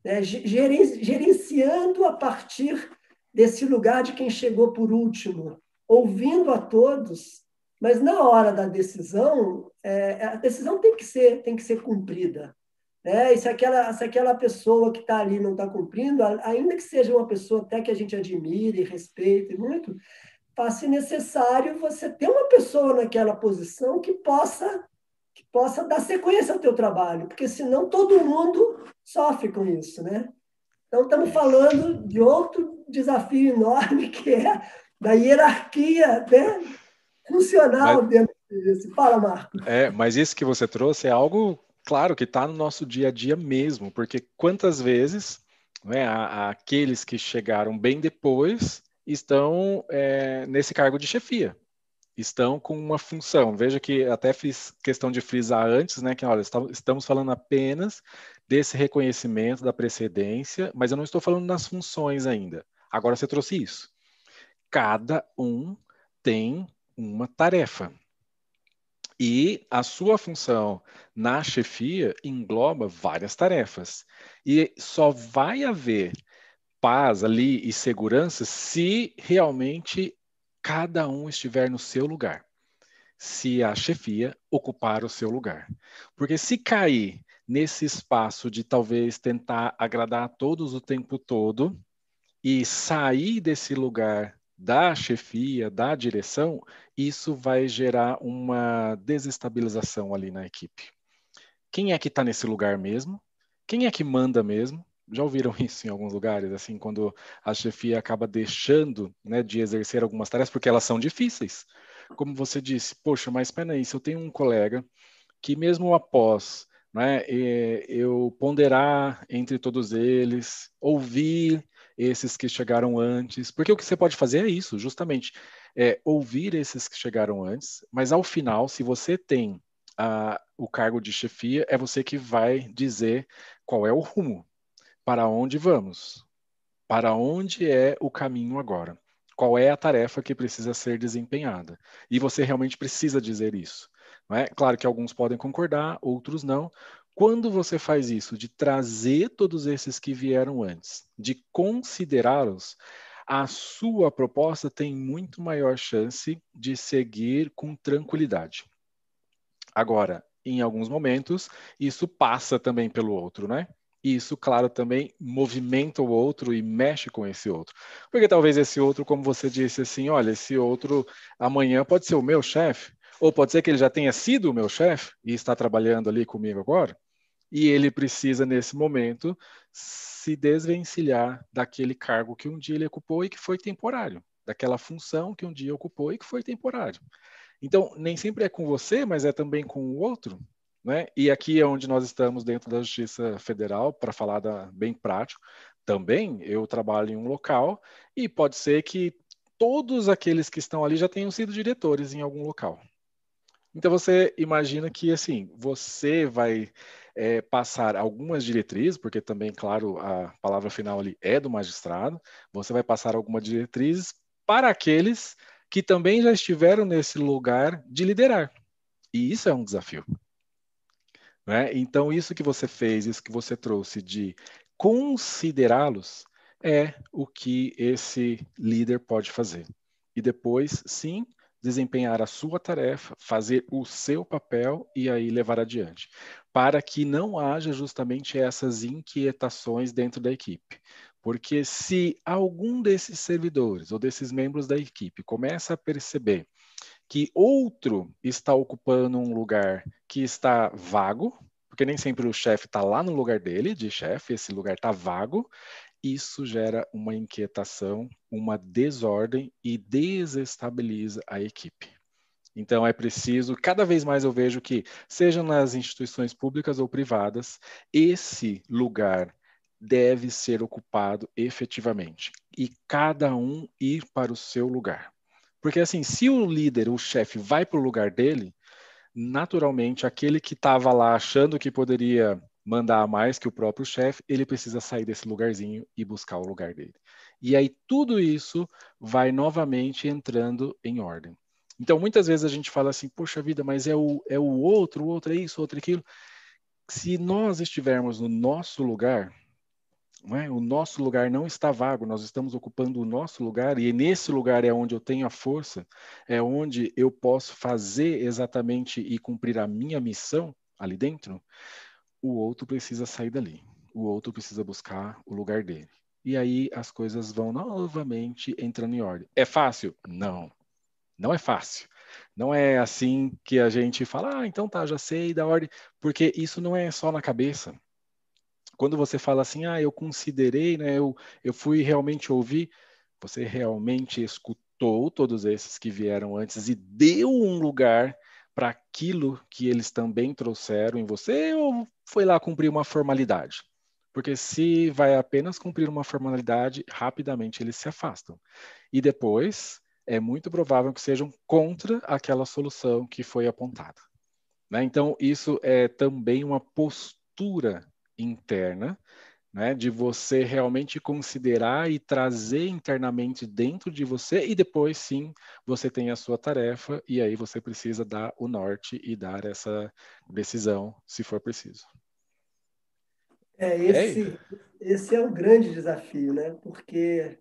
né, gerenciando a partir desse lugar de quem chegou por último, ouvindo a todos, mas na hora da decisão, é, a decisão tem que ser, tem que ser cumprida. Né? E se aquela, se aquela pessoa que está ali não está cumprindo, ainda que seja uma pessoa até que a gente admire respeite muito, faz-se necessário você ter uma pessoa naquela posição que possa que possa dar sequência ao teu trabalho, porque senão todo mundo sofre com isso, né? Então estamos falando de outro desafio enorme que é da hierarquia né? funcional mas, dentro disso. Fala, Marco. É, mas isso que você trouxe é algo Claro que está no nosso dia a dia mesmo, porque quantas vezes né, aqueles que chegaram bem depois estão é, nesse cargo de chefia, estão com uma função. Veja que até fiz questão de frisar antes, né, que olha, estamos falando apenas desse reconhecimento da precedência, mas eu não estou falando das funções ainda. Agora você trouxe isso. Cada um tem uma tarefa. E a sua função na chefia engloba várias tarefas. E só vai haver paz ali e segurança se realmente cada um estiver no seu lugar. Se a chefia ocupar o seu lugar. Porque se cair nesse espaço de talvez tentar agradar a todos o tempo todo e sair desse lugar da chefia, da direção, isso vai gerar uma desestabilização ali na equipe. Quem é que está nesse lugar mesmo? Quem é que manda mesmo? Já ouviram isso em alguns lugares, assim, quando a chefia acaba deixando né, de exercer algumas tarefas porque elas são difíceis. Como você disse, poxa, mas espera aí, se eu tenho um colega que mesmo após né, eu ponderar entre todos eles, ouvir esses que chegaram antes, porque o que você pode fazer é isso, justamente, é ouvir esses que chegaram antes, mas ao final, se você tem a, o cargo de chefia, é você que vai dizer qual é o rumo, para onde vamos, para onde é o caminho agora, qual é a tarefa que precisa ser desempenhada. E você realmente precisa dizer isso. Não é? Claro que alguns podem concordar, outros não, quando você faz isso, de trazer todos esses que vieram antes, de considerá-los, a sua proposta tem muito maior chance de seguir com tranquilidade. Agora, em alguns momentos, isso passa também pelo outro, né? E isso, claro, também movimenta o outro e mexe com esse outro. Porque talvez esse outro, como você disse assim, olha, esse outro amanhã pode ser o meu chefe, ou pode ser que ele já tenha sido o meu chefe e está trabalhando ali comigo agora e ele precisa, nesse momento, se desvencilhar daquele cargo que um dia ele ocupou e que foi temporário, daquela função que um dia ocupou e que foi temporário. Então, nem sempre é com você, mas é também com o outro. Né? E aqui é onde nós estamos dentro da Justiça Federal, para falar da, bem prático. Também eu trabalho em um local e pode ser que todos aqueles que estão ali já tenham sido diretores em algum local. Então você imagina que assim você vai é, passar algumas diretrizes, porque também, claro, a palavra final ali é do magistrado, você vai passar algumas diretrizes para aqueles que também já estiveram nesse lugar de liderar. E isso é um desafio. Né? Então, isso que você fez, isso que você trouxe de considerá-los, é o que esse líder pode fazer. E depois, sim, desempenhar a sua tarefa, fazer o seu papel e aí levar adiante, para que não haja justamente essas inquietações dentro da equipe. Porque se algum desses servidores ou desses membros da equipe começa a perceber que outro está ocupando um lugar que está vago, porque nem sempre o chefe está lá no lugar dele, de chefe, esse lugar está vago, isso gera uma inquietação, uma desordem e desestabiliza a equipe. Então é preciso, cada vez mais eu vejo que, seja nas instituições públicas ou privadas, esse lugar deve ser ocupado efetivamente e cada um ir para o seu lugar. Porque assim, se o líder, o chefe, vai para o lugar dele, naturalmente aquele que estava lá achando que poderia mandar mais que o próprio chefe, ele precisa sair desse lugarzinho e buscar o lugar dele. E aí tudo isso vai novamente entrando em ordem. Então, muitas vezes a gente fala assim, poxa vida, mas é o, é o outro, o outro é isso, o outro é aquilo. Se nós estivermos no nosso lugar, é? o nosso lugar não está vago, nós estamos ocupando o nosso lugar, e nesse lugar é onde eu tenho a força, é onde eu posso fazer exatamente e cumprir a minha missão ali dentro o outro precisa sair dali, o outro precisa buscar o lugar dele. E aí as coisas vão novamente entrando em ordem. É fácil? Não. Não é fácil. Não é assim que a gente fala, ah, então tá, já sei da ordem, porque isso não é só na cabeça. Quando você fala assim, ah, eu considerei, né, eu, eu fui realmente ouvir, você realmente escutou todos esses que vieram antes e deu um lugar para aquilo que eles também trouxeram em você ou foi lá cumprir uma formalidade? Porque se vai apenas cumprir uma formalidade, rapidamente eles se afastam. E depois é muito provável que sejam contra aquela solução que foi apontada. Né? Então, isso é também uma postura interna né, de você realmente considerar e trazer internamente dentro de você, e depois sim você tem a sua tarefa, e aí você precisa dar o norte e dar essa decisão, se for preciso. É, esse, esse é um grande desafio, né? Porque,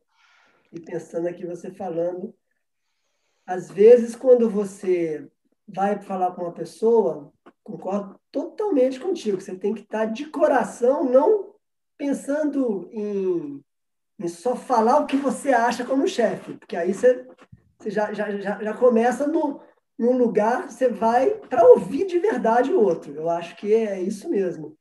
e pensando aqui você falando, às vezes quando você vai falar com uma pessoa, concordo totalmente contigo, você tem que estar de coração, não pensando em, em só falar o que você acha como chefe, porque aí você, você já, já, já, já começa no, num lugar, você vai para ouvir de verdade o outro. Eu acho que é isso mesmo.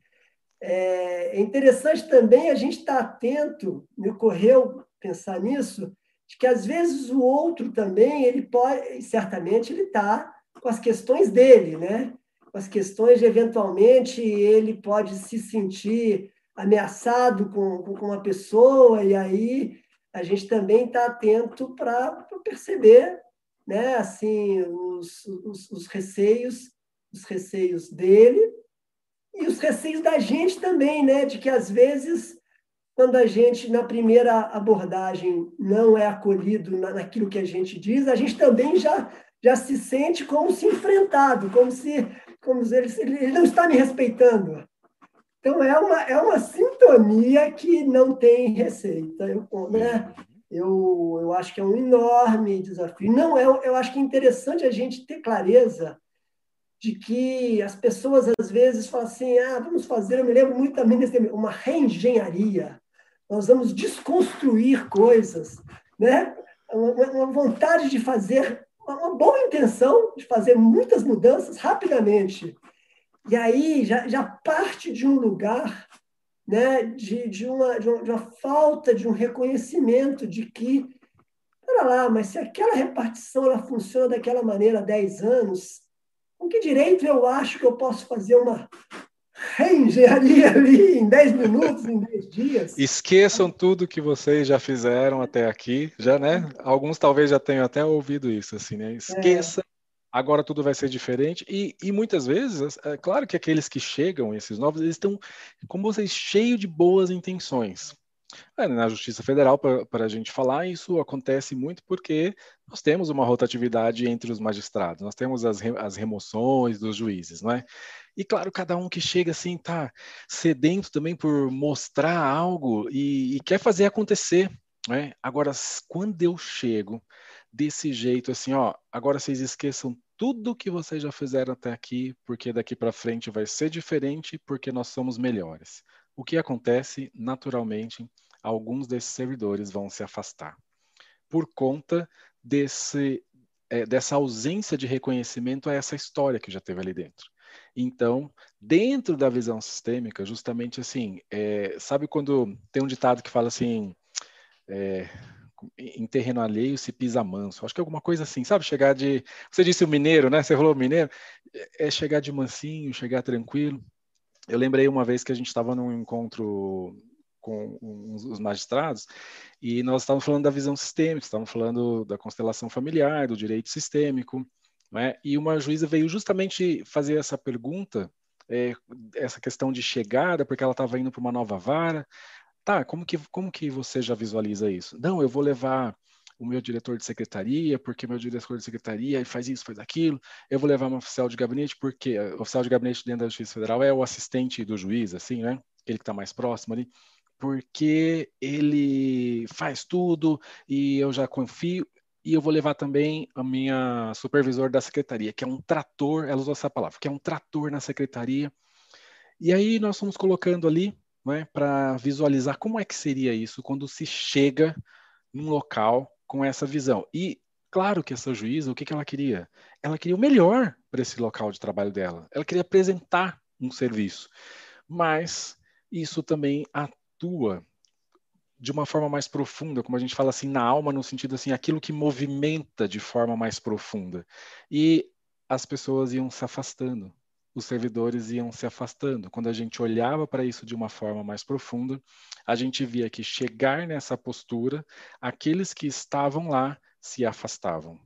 É, é interessante também a gente estar atento, me ocorreu pensar nisso, de que às vezes o outro também, ele pode, certamente ele está com as questões dele, né? As questões de, eventualmente, ele pode se sentir ameaçado com, com uma pessoa, e aí a gente também está atento para perceber né, assim, os, os, os, receios, os receios dele e os receios da gente também, né, de que às vezes quando a gente na primeira abordagem não é acolhido naquilo que a gente diz, a gente também já já se sente como se enfrentado, como se como se ele, ele não está me respeitando, então, é uma, é uma sintonia que não tem receita. Eu, né? eu, eu acho que é um enorme desafio. Não é, eu acho que é interessante a gente ter clareza de que as pessoas às vezes falam assim: ah, vamos fazer, eu me lembro muito também desse uma reengenharia. Nós vamos desconstruir coisas, né? Uma, uma vontade de fazer, uma boa intenção de fazer muitas mudanças rapidamente. E aí já, já parte de um lugar né, de, de, uma, de, uma, de uma falta de um reconhecimento de que, olha lá, mas se aquela repartição ela funciona daquela maneira há 10 anos, com que direito eu acho que eu posso fazer uma reengenharia ali em 10 minutos, em 10 dias? Esqueçam tudo que vocês já fizeram até aqui, já, né? Alguns talvez já tenham até ouvido isso, assim, né? Esqueça agora tudo vai ser diferente. E, e muitas vezes, é claro que aqueles que chegam, esses novos, eles estão, como vocês, cheios de boas intenções. É, na Justiça Federal, para a gente falar, isso acontece muito porque nós temos uma rotatividade entre os magistrados, nós temos as, re, as remoções dos juízes, não é? E claro, cada um que chega assim está sedento também por mostrar algo e, e quer fazer acontecer. Né? Agora, quando eu chego desse jeito, assim, ó, agora vocês esqueçam tudo que vocês já fizeram até aqui, porque daqui para frente vai ser diferente, porque nós somos melhores. O que acontece, naturalmente, alguns desses servidores vão se afastar por conta desse, é, dessa ausência de reconhecimento a essa história que já teve ali dentro. Então, dentro da visão sistêmica, justamente assim, é, sabe quando tem um ditado que fala assim, é, em terreno alheio se pisa manso. Acho que é alguma coisa assim, sabe? Chegar de. Você disse o mineiro, né? Você falou mineiro. É, é chegar de mansinho, chegar tranquilo. Eu lembrei uma vez que a gente estava num encontro com os magistrados e nós estávamos falando da visão sistêmica, estávamos falando da constelação familiar, do direito sistêmico, né? E uma juíza veio justamente fazer essa pergunta, é, essa questão de chegada, porque ela estava indo para uma nova vara. Tá, como que, como que você já visualiza isso? Não, eu vou levar o meu diretor de secretaria, porque meu diretor de secretaria faz isso, faz aquilo. Eu vou levar um oficial de gabinete, porque o oficial de gabinete dentro da Justiça Federal é o assistente do juiz, assim, né? Aquele que está mais próximo ali, porque ele faz tudo e eu já confio. E eu vou levar também a minha supervisor da secretaria, que é um trator, ela usou essa palavra, que é um trator na secretaria. E aí nós fomos colocando ali né, para visualizar como é que seria isso quando se chega num local com essa visão. E claro que essa juíza, o que, que ela queria? Ela queria o melhor para esse local de trabalho dela. Ela queria apresentar um serviço. Mas isso também atua de uma forma mais profunda, como a gente fala assim, na alma, no sentido assim, aquilo que movimenta de forma mais profunda. E as pessoas iam se afastando, os servidores iam se afastando. Quando a gente olhava para isso de uma forma mais profunda, a gente via que chegar nessa postura, aqueles que estavam lá se afastavam.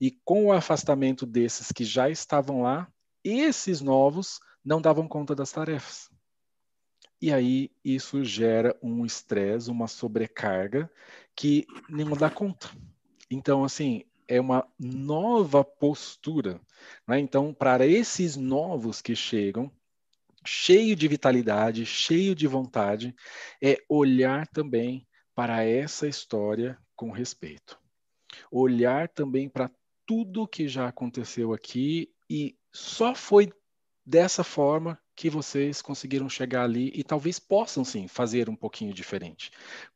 E com o afastamento desses que já estavam lá, esses novos não davam conta das tarefas. E aí isso gera um estresse, uma sobrecarga que não dá conta. Então, assim, é uma nova postura. Né? Então, para esses novos que chegam, cheio de vitalidade, cheio de vontade, é olhar também para essa história com respeito. Olhar também para tudo que já aconteceu aqui e só foi dessa forma que vocês conseguiram chegar ali e talvez possam sim fazer um pouquinho diferente.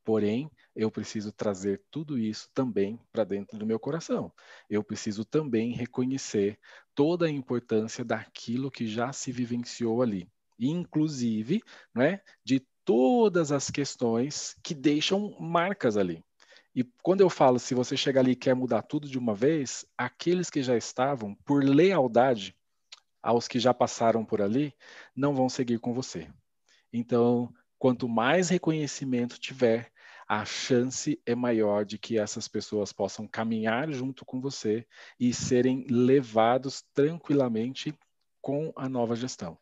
Porém, eu preciso trazer tudo isso também para dentro do meu coração. Eu preciso também reconhecer toda a importância daquilo que já se vivenciou ali, inclusive, né, de todas as questões que deixam marcas ali. E quando eu falo, se você chegar ali e quer mudar tudo de uma vez, aqueles que já estavam, por lealdade aos que já passaram por ali, não vão seguir com você. Então, quanto mais reconhecimento tiver, a chance é maior de que essas pessoas possam caminhar junto com você e serem levados tranquilamente com a nova gestão.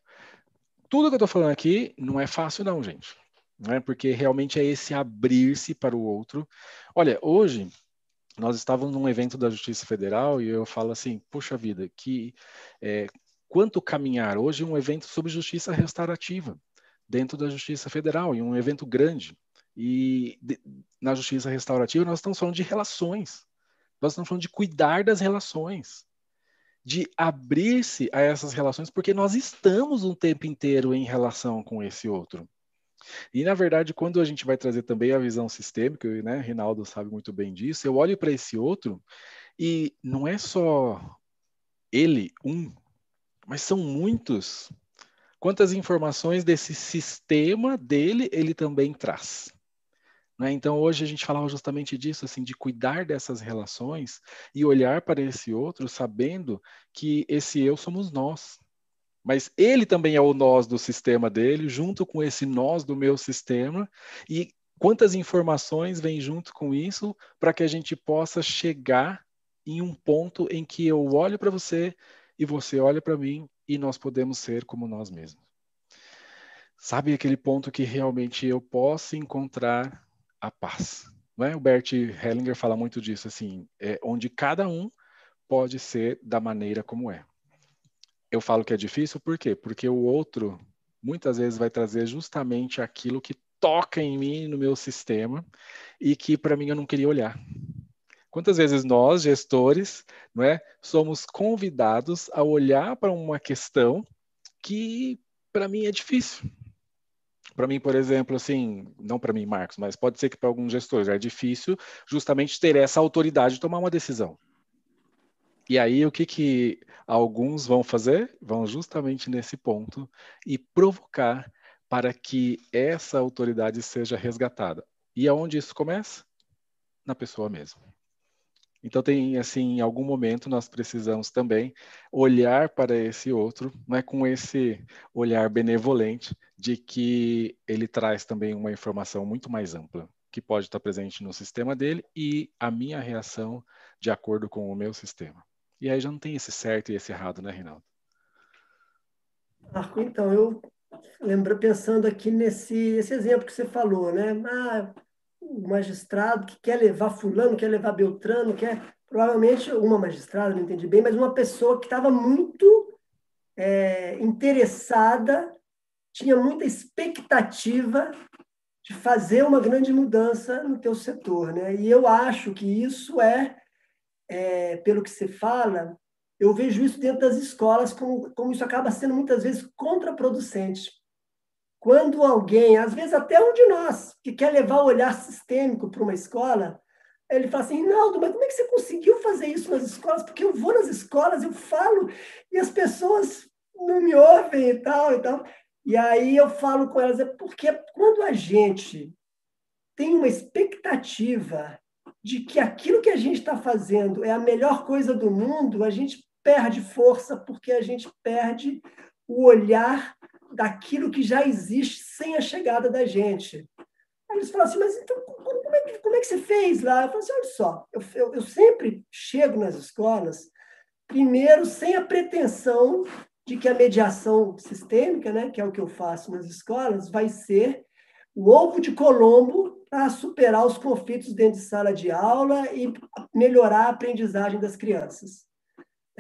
Tudo que eu estou falando aqui não é fácil, não, gente. Não é porque realmente é esse abrir-se para o outro. Olha, hoje nós estávamos num evento da Justiça Federal e eu falo assim, puxa vida, que é, quanto caminhar hoje um evento sobre justiça restaurativa dentro da Justiça Federal e um evento grande. E de, na justiça restaurativa, nós estamos falando de relações. Nós estamos falando de cuidar das relações, de abrir-se a essas relações, porque nós estamos um tempo inteiro em relação com esse outro. E, na verdade, quando a gente vai trazer também a visão sistêmica, né, Rinaldo sabe muito bem disso, eu olho para esse outro e não é só ele, um, mas são muitos. Quantas informações desse sistema dele ele também traz? Né? Então, hoje a gente falava justamente disso, assim, de cuidar dessas relações e olhar para esse outro sabendo que esse eu somos nós. Mas ele também é o nós do sistema dele, junto com esse nós do meu sistema, e quantas informações vêm junto com isso para que a gente possa chegar em um ponto em que eu olho para você e você olha para mim e nós podemos ser como nós mesmos. Sabe aquele ponto que realmente eu posso encontrar a paz. Não é? O Bert Hellinger fala muito disso, assim, é onde cada um pode ser da maneira como é. Eu falo que é difícil, por quê? Porque o outro muitas vezes vai trazer justamente aquilo que toca em mim, no meu sistema, e que para mim eu não queria olhar. Quantas vezes nós, gestores, não é, somos convidados a olhar para uma questão que para mim é difícil. Para mim, por exemplo, assim, não para mim, Marcos, mas pode ser que para alguns gestores é difícil justamente ter essa autoridade de tomar uma decisão. E aí, o que, que alguns vão fazer? Vão justamente nesse ponto e provocar para que essa autoridade seja resgatada. E aonde isso começa? Na pessoa mesma. Então tem assim, em algum momento nós precisamos também olhar para esse outro, não é com esse olhar benevolente de que ele traz também uma informação muito mais ampla, que pode estar presente no sistema dele e a minha reação de acordo com o meu sistema. E aí já não tem esse certo e esse errado, né, Rinaldo? Marco, então, eu lembro pensando aqui nesse esse exemplo que você falou, né? Ah, o magistrado que quer levar fulano, quer levar Beltrano, quer provavelmente uma magistrada, não entendi bem, mas uma pessoa que estava muito é, interessada, tinha muita expectativa de fazer uma grande mudança no teu setor, né? E eu acho que isso é, é pelo que você fala, eu vejo isso dentro das escolas como, como isso acaba sendo muitas vezes contraproducente quando alguém, às vezes até um de nós, que quer levar o olhar sistêmico para uma escola, ele fala assim, Rinaldo, mas como é que você conseguiu fazer isso nas escolas? Porque eu vou nas escolas, eu falo, e as pessoas não me ouvem e tal, e tal. E aí eu falo com elas, é porque quando a gente tem uma expectativa de que aquilo que a gente está fazendo é a melhor coisa do mundo, a gente perde força porque a gente perde o olhar daquilo que já existe sem a chegada da gente. Aí eles falam assim, mas então como é que, como é que você fez lá? Eu falo assim, olha só, eu, eu, eu sempre chego nas escolas, primeiro, sem a pretensão de que a mediação sistêmica, né, que é o que eu faço nas escolas, vai ser o ovo de Colombo para superar os conflitos dentro de sala de aula e melhorar a aprendizagem das crianças.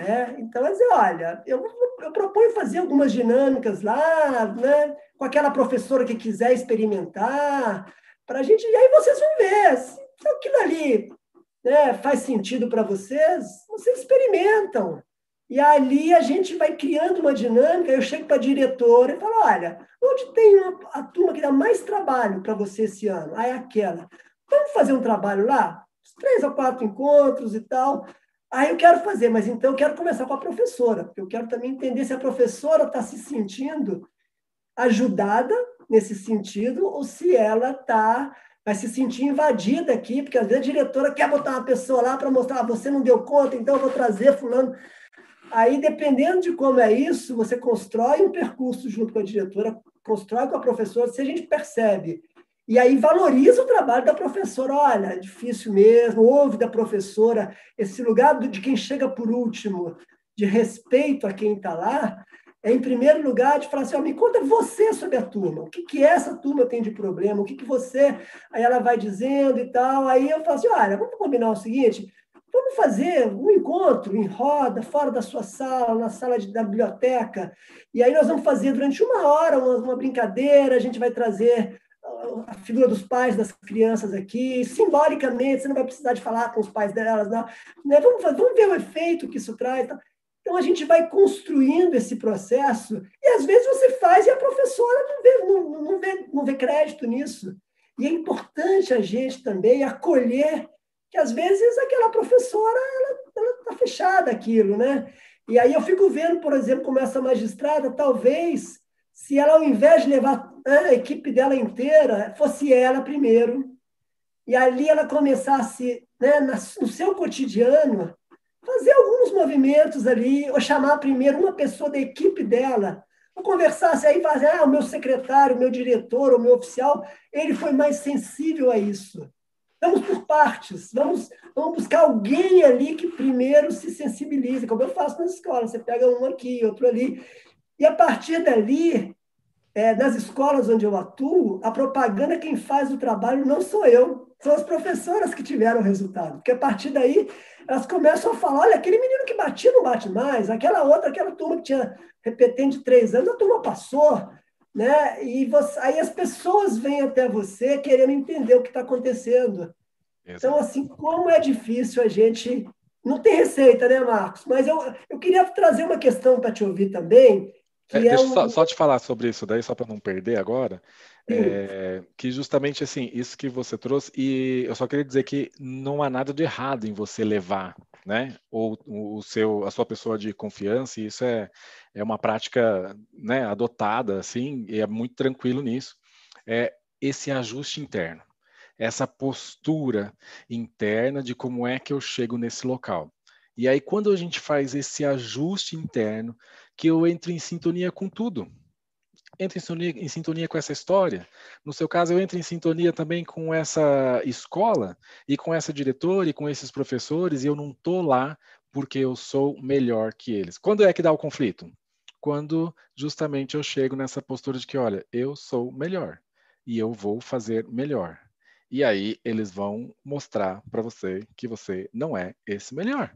É, então, dizer, olha, eu, eu proponho fazer algumas dinâmicas lá, né, com aquela professora que quiser experimentar, para a gente. E aí vocês vão ver se aquilo ali né, faz sentido para vocês, vocês experimentam. E ali a gente vai criando uma dinâmica. Eu chego para a diretora e falo: olha, onde tem uma, a turma que dá mais trabalho para você esse ano? Ah, é aquela. Vamos fazer um trabalho lá? Três ou quatro encontros e tal. Aí eu quero fazer, mas então eu quero começar com a professora, porque eu quero também entender se a professora está se sentindo ajudada nesse sentido ou se ela está vai se sentir invadida aqui, porque às vezes a diretora quer botar uma pessoa lá para mostrar, ah, você não deu conta, então eu vou trazer fulano. Aí, dependendo de como é isso, você constrói um percurso junto com a diretora, constrói com a professora, se a gente percebe e aí valoriza o trabalho da professora. Olha, difícil mesmo, ouve da professora. Esse lugar de quem chega por último, de respeito a quem está lá, é, em primeiro lugar, de falar assim, me conta você sobre a turma. O que, que essa turma tem de problema? O que, que você... Aí ela vai dizendo e tal. Aí eu falo assim, olha, vamos combinar o seguinte, vamos fazer um encontro em roda, fora da sua sala, na sala de, da biblioteca. E aí nós vamos fazer durante uma hora uma, uma brincadeira, a gente vai trazer a figura dos pais das crianças aqui, simbolicamente, você não vai precisar de falar com os pais delas, não. Né? Vamos, vamos ver o efeito que isso traz. Então, a gente vai construindo esse processo, e às vezes você faz e a professora não vê, não, não vê, não vê crédito nisso. E é importante a gente também acolher que, às vezes, aquela professora está fechada aquilo, né? E aí eu fico vendo, por exemplo, como essa magistrada, talvez se ela, ao invés de levar a equipe dela inteira, fosse ela primeiro, e ali ela começasse, né, no seu cotidiano, fazer alguns movimentos ali, ou chamar primeiro uma pessoa da equipe dela, ou conversasse aí, fazer, ah, o meu secretário, o meu diretor, o meu oficial, ele foi mais sensível a isso. Vamos por partes, vamos, vamos buscar alguém ali que primeiro se sensibilize, como eu faço nas escolas, você pega um aqui, outro ali, e a partir dali, é, nas escolas onde eu atuo, a propaganda quem faz o trabalho não sou eu, são as professoras que tiveram o resultado. Porque a partir daí elas começam a falar: olha, aquele menino que batia não bate mais, aquela outra, aquela turma que tinha repetente três anos, a turma passou. Né? E você, aí as pessoas vêm até você querendo entender o que está acontecendo. Exato. Então, assim, como é difícil a gente. Não tem receita, né, Marcos? Mas eu, eu queria trazer uma questão para te ouvir também, é, deixa um... só, só, te falar sobre isso daí, só para não perder agora. É, que justamente assim, isso que você trouxe, e eu só queria dizer que não há nada de errado em você levar, né? Ou o seu, a sua pessoa de confiança, e isso é, é uma prática né, adotada, assim, e é muito tranquilo nisso. É esse ajuste interno, essa postura interna de como é que eu chego nesse local. E aí, quando a gente faz esse ajuste interno, que eu entro em sintonia com tudo. Entro em sintonia, em sintonia com essa história. No seu caso, eu entro em sintonia também com essa escola e com essa diretora e com esses professores, e eu não estou lá porque eu sou melhor que eles. Quando é que dá o conflito? Quando justamente eu chego nessa postura de que, olha, eu sou melhor e eu vou fazer melhor. E aí eles vão mostrar para você que você não é esse melhor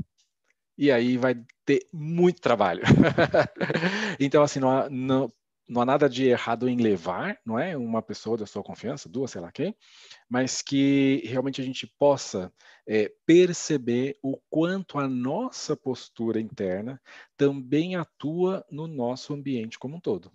e aí vai ter muito trabalho. então, assim, não há, não, não há nada de errado em levar, não é? Uma pessoa da sua confiança, duas, sei lá quem, mas que realmente a gente possa é, perceber o quanto a nossa postura interna também atua no nosso ambiente como um todo.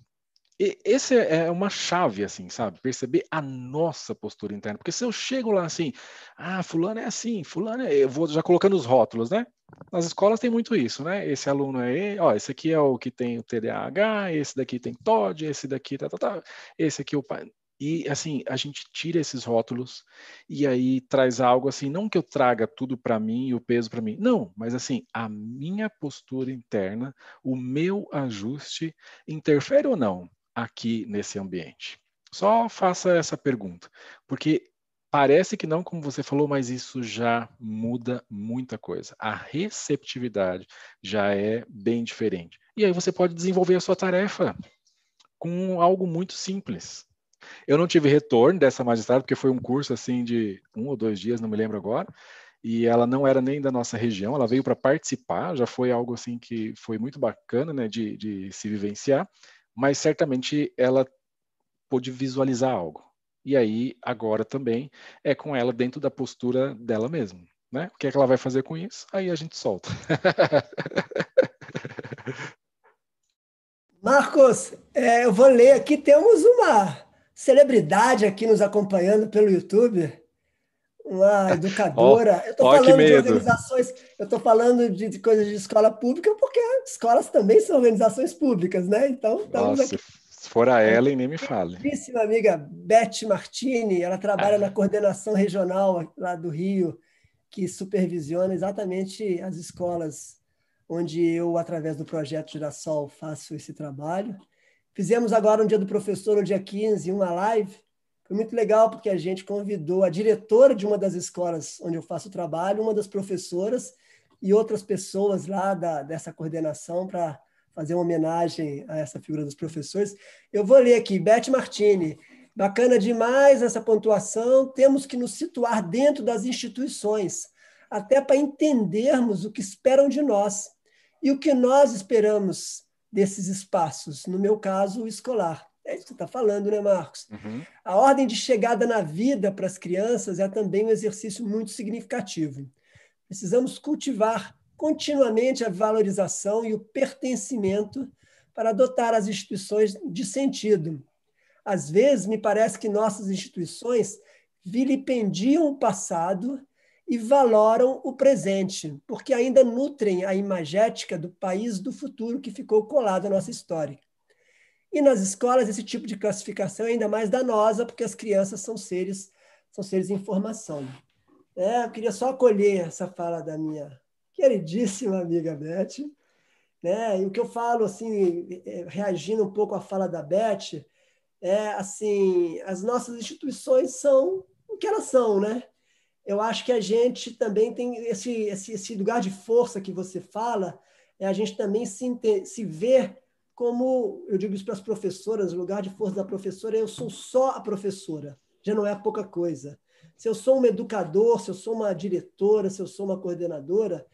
E esse é uma chave, assim, sabe? Perceber a nossa postura interna. Porque se eu chego lá assim, ah, fulano é assim, fulano é... Eu vou já colocando os rótulos, né? Nas escolas tem muito isso, né? Esse aluno é, ó, esse aqui é o que tem o TDAH, esse daqui tem TOD, esse daqui tá, tá, tá, esse aqui é o pai. E assim, a gente tira esses rótulos e aí traz algo assim, não que eu traga tudo para mim e o peso para mim. Não, mas assim, a minha postura interna, o meu ajuste interfere ou não aqui nesse ambiente? Só faça essa pergunta, porque parece que não, como você falou, mas isso já muda muita coisa. A receptividade já é bem diferente. E aí você pode desenvolver a sua tarefa com algo muito simples. Eu não tive retorno dessa magistrada, porque foi um curso assim de um ou dois dias, não me lembro agora, e ela não era nem da nossa região, ela veio para participar, já foi algo assim que foi muito bacana, né, de, de se vivenciar, mas certamente ela pôde visualizar algo. E aí, agora também, é com ela dentro da postura dela mesma. Né? O que, é que ela vai fazer com isso? Aí a gente solta. Marcos, é, eu vou ler aqui, temos uma celebridade aqui nos acompanhando pelo YouTube, uma educadora. Oh, eu estou oh, falando de organizações, eu estou falando de, de, coisas de escola pública, porque escolas também são organizações públicas, né? Então, estamos Nossa, aqui. Se for a Ellen, nem me fale. Minha amiga Beth Martini, ela trabalha ah. na coordenação regional lá do Rio, que supervisiona exatamente as escolas onde eu, através do projeto Girassol, faço esse trabalho. Fizemos agora um dia do professor, no dia 15, uma live. Foi muito legal porque a gente convidou a diretora de uma das escolas onde eu faço o trabalho, uma das professoras e outras pessoas lá da, dessa coordenação para fazer uma homenagem a essa figura dos professores. Eu vou ler aqui, Beth Martini. Bacana demais essa pontuação. Temos que nos situar dentro das instituições, até para entendermos o que esperam de nós e o que nós esperamos desses espaços, no meu caso, o escolar. É isso que você está falando, né, Marcos? Uhum. A ordem de chegada na vida para as crianças é também um exercício muito significativo. Precisamos cultivar continuamente a valorização e o pertencimento para adotar as instituições de sentido. Às vezes, me parece que nossas instituições vilipendiam o passado e valoram o presente, porque ainda nutrem a imagética do país do futuro que ficou colado à nossa história. E nas escolas esse tipo de classificação é ainda mais danosa, porque as crianças são seres são seres em formação. É, eu queria só acolher essa fala da minha queridíssima amiga Beth, né? E o que eu falo assim, é, reagindo um pouco à fala da Beth, é assim, as nossas instituições são o que elas são, né? eu acho que a gente também tem esse, esse, esse lugar de força que você fala, é a gente também se, se ver como, eu digo isso para as professoras, o lugar de força da professora é eu sou só a professora, já não é pouca coisa. Se eu sou um educador, se eu sou uma diretora, se eu sou uma coordenadora,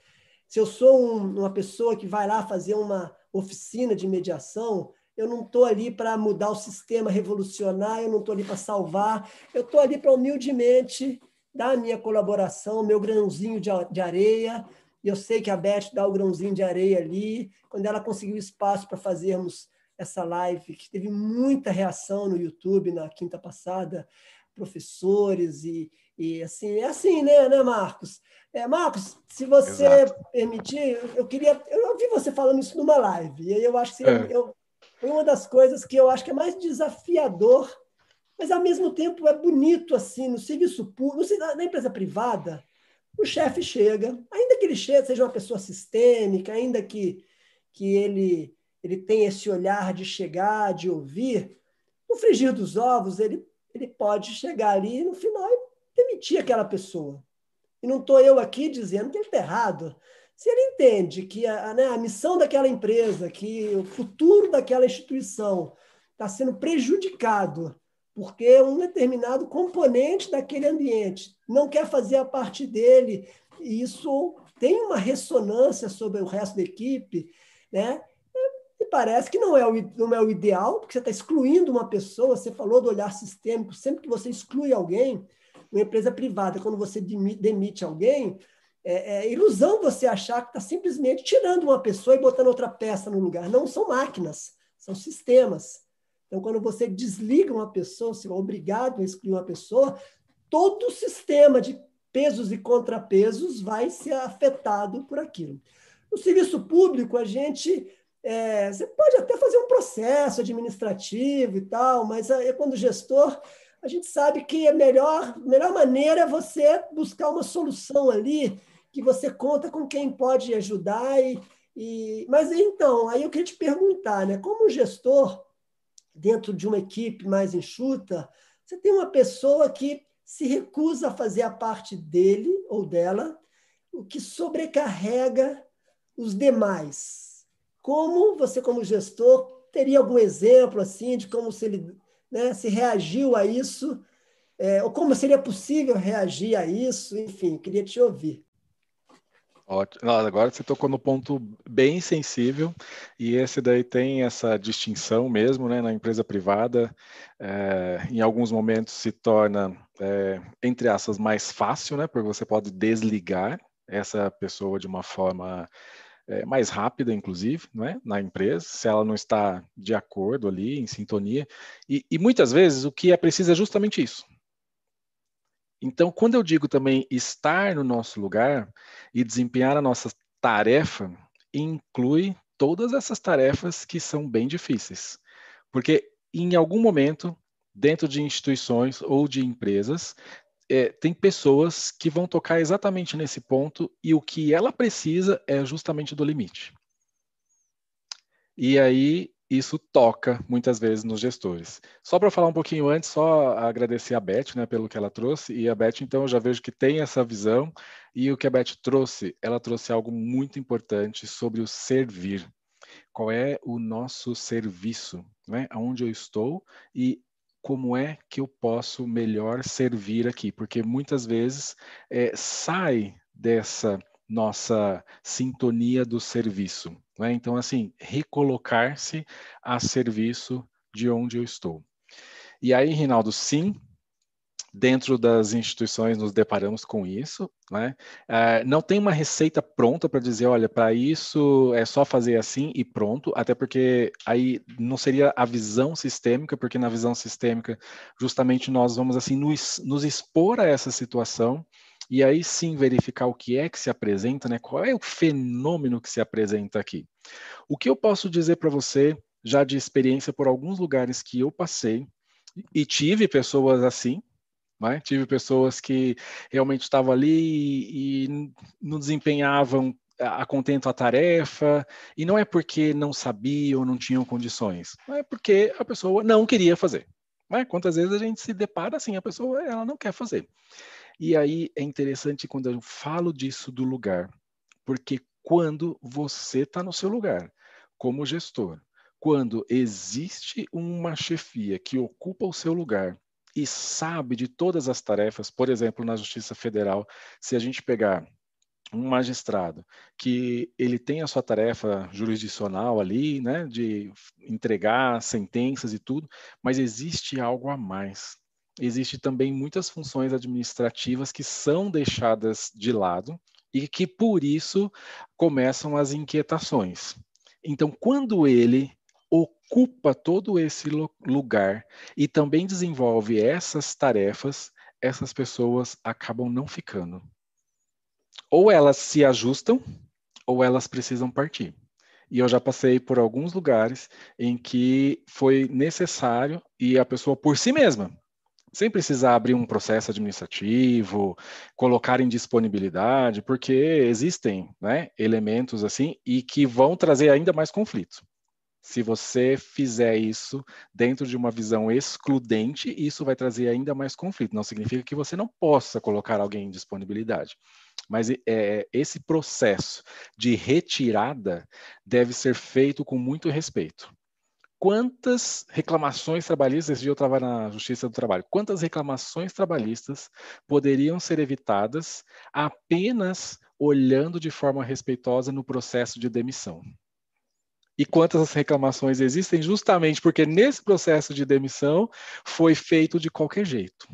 se eu sou um, uma pessoa que vai lá fazer uma oficina de mediação, eu não estou ali para mudar o sistema, revolucionar, eu não estou ali para salvar, eu estou ali para humildemente dar a minha colaboração, meu grãozinho de, de areia. Eu sei que a Beth dá o grãozinho de areia ali. Quando ela conseguiu espaço para fazermos essa live, que teve muita reação no YouTube na quinta passada, professores e, e assim, é assim, né, né Marcos? É, Marcos, se você Exato. permitir, eu queria. Eu ouvi você falando isso numa live, e aí eu acho que é. eu, foi uma das coisas que eu acho que é mais desafiador mas, ao mesmo tempo, é bonito assim, no serviço público, na empresa privada, o chefe chega, ainda que ele chegue, seja uma pessoa sistêmica, ainda que, que ele, ele tenha esse olhar de chegar, de ouvir, no frigir dos ovos, ele, ele pode chegar ali no final e demitir aquela pessoa. E não estou eu aqui dizendo que ele está errado. Se ele entende que a, né, a missão daquela empresa, que o futuro daquela instituição está sendo prejudicado porque um determinado componente daquele ambiente não quer fazer a parte dele, e isso tem uma ressonância sobre o resto da equipe, né? E parece que não é, o, não é o ideal, porque você está excluindo uma pessoa, você falou do olhar sistêmico, sempre que você exclui alguém, uma empresa privada, quando você demite alguém, é, é ilusão você achar que está simplesmente tirando uma pessoa e botando outra peça no lugar. Não são máquinas, são sistemas. Então, quando você desliga uma pessoa, você é obrigado a excluir uma pessoa, todo o sistema de pesos e contrapesos vai ser afetado por aquilo. No serviço público, a gente É, você pode até fazer um processo administrativo e tal, mas aí, quando gestor, a gente sabe que a melhor, melhor maneira é você buscar uma solução ali que você conta com quem pode ajudar. E, e... Mas então, aí eu queria te perguntar, né? como gestor, dentro de uma equipe mais enxuta, você tem uma pessoa que se recusa a fazer a parte dele ou dela, o que sobrecarrega os demais. Como você, como gestor, teria algum exemplo assim de como se né, se reagiu a isso, é, ou como seria possível reagir a isso? Enfim, queria te ouvir. Ótimo. Agora você tocou no ponto bem sensível, e esse daí tem essa distinção mesmo, né? Na empresa privada, é, em alguns momentos se torna, é, entre aspas, mais fácil, né? Porque você pode desligar essa pessoa de uma forma é, mais rápida, inclusive, não é? na empresa, se ela não está de acordo ali, em sintonia. E, e muitas vezes o que é preciso é justamente isso então, quando eu digo também estar no nosso lugar e desempenhar a nossa tarefa, inclui todas essas tarefas que são bem difíceis. Porque em algum momento, dentro de instituições ou de empresas, é, tem pessoas que vão tocar exatamente nesse ponto e o que ela precisa é justamente do limite. E aí isso toca muitas vezes nos gestores. Só para falar um pouquinho antes, só agradecer a Beth, né, pelo que ela trouxe, e a Beth, então, eu já vejo que tem essa visão, e o que a Beth trouxe, ela trouxe algo muito importante sobre o servir. Qual é o nosso serviço, né? Aonde eu estou e como é que eu posso melhor servir aqui? Porque muitas vezes é, sai dessa nossa sintonia do serviço. Né? Então, assim, recolocar-se a serviço de onde eu estou. E aí, Rinaldo, sim, dentro das instituições nos deparamos com isso, né? Uh, não tem uma receita pronta para dizer, olha, para isso é só fazer assim e pronto, até porque aí não seria a visão sistêmica, porque na visão sistêmica, justamente nós vamos assim nos, nos expor a essa situação e aí sim verificar o que é que se apresenta, né? Qual é o fenômeno que se apresenta aqui? O que eu posso dizer para você, já de experiência por alguns lugares que eu passei, e tive pessoas assim, né? tive pessoas que realmente estavam ali e, não desempenhavam a contento a tarefa, e não é porque não sabiam ou não tinham condições, é porque a pessoa não queria fazer. Né? Quantas vezes a gente se depara assim, a pessoa ela não quer fazer. E aí é interessante quando eu falo disso do lugar, porque quando você está no seu lugar, como gestor, quando existe uma chefia que ocupa o seu lugar e sabe de todas as tarefas, por exemplo, na Justiça Federal, se a gente pegar um magistrado que ele tem a sua tarefa jurisdicional ali, né, de entregar sentenças e tudo, mas existe algo a mais existe também muitas funções administrativas que são deixadas de lado e que por isso começam as inquietações. Então, quando ele ocupa todo esse lugar e também desenvolve essas tarefas, essas pessoas acabam não ficando. Ou elas se ajustam, ou elas precisam partir. E eu já passei por alguns lugares em que foi necessário e a pessoa por si mesma sem precisar abrir um processo administrativo, colocar em disponibilidade, porque existem né, elementos assim e que vão trazer ainda mais conflito. Se você fizer isso dentro de uma visão excludente, isso vai trazer ainda mais conflito. Não significa que você não possa colocar alguém em disponibilidade. Mas é, esse processo de retirada deve ser feito com muito respeito quantas reclamações trabalhistas, esse dia eu estava na Justiça do Trabalho, quantas reclamações trabalhistas poderiam ser evitadas apenas olhando de forma respeitosa no processo de demissão? E quantas reclamações existem justamente porque nesse processo de demissão foi feito de qualquer jeito.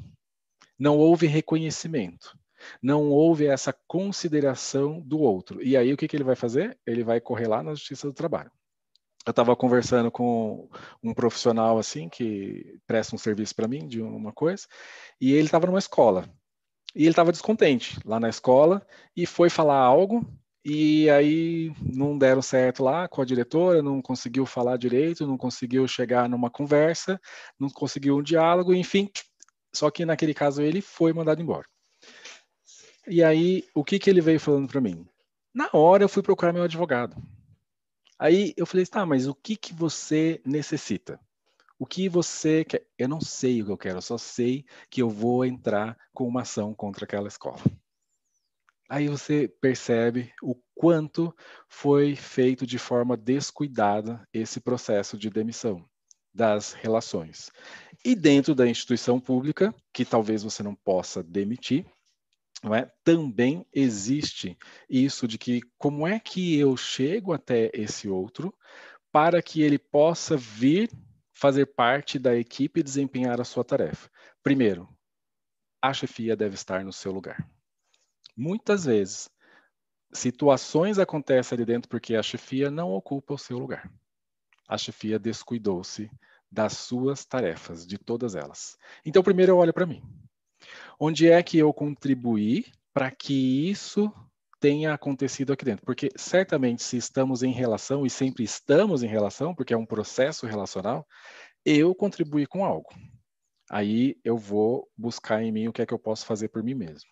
Não houve reconhecimento. Não houve essa consideração do outro. E aí o que, que ele vai fazer? Ele vai correr lá na Justiça do Trabalho eu estava conversando com um profissional assim que presta um serviço para mim de uma coisa e ele estava numa escola e ele estava descontente lá na escola e foi falar algo e aí não deram certo lá com a diretora, não conseguiu falar direito, não conseguiu chegar numa conversa, não conseguiu um diálogo, enfim. Só que naquele caso ele foi mandado embora. E aí, o que, que ele veio falando para mim? Na hora eu fui procurar meu advogado. Aí eu falei, tá, mas o que, que você necessita? O que você quer? Eu não sei o que eu quero, eu só sei que eu vou entrar com uma ação contra aquela escola. Aí você percebe o quanto foi feito de forma descuidada esse processo de demissão das relações. E dentro da instituição pública, que talvez você não possa demitir, não é? também existe isso de que como é que eu chego até esse outro para que ele possa vir fazer parte da equipe e desempenhar a sua tarefa. Primeiro, a chefia deve estar no seu lugar. Muitas vezes, situações acontecem ali dentro porque a chefia não ocupa o seu lugar. A chefia descuidou-se das suas tarefas, de todas elas. Então, primeiro eu olho para mim. Onde é que eu contribuí para que isso tenha acontecido aqui dentro? Porque certamente, se estamos em relação, e sempre estamos em relação, porque é um processo relacional, eu contribuí com algo. Aí eu vou buscar em mim o que é que eu posso fazer por mim mesmo.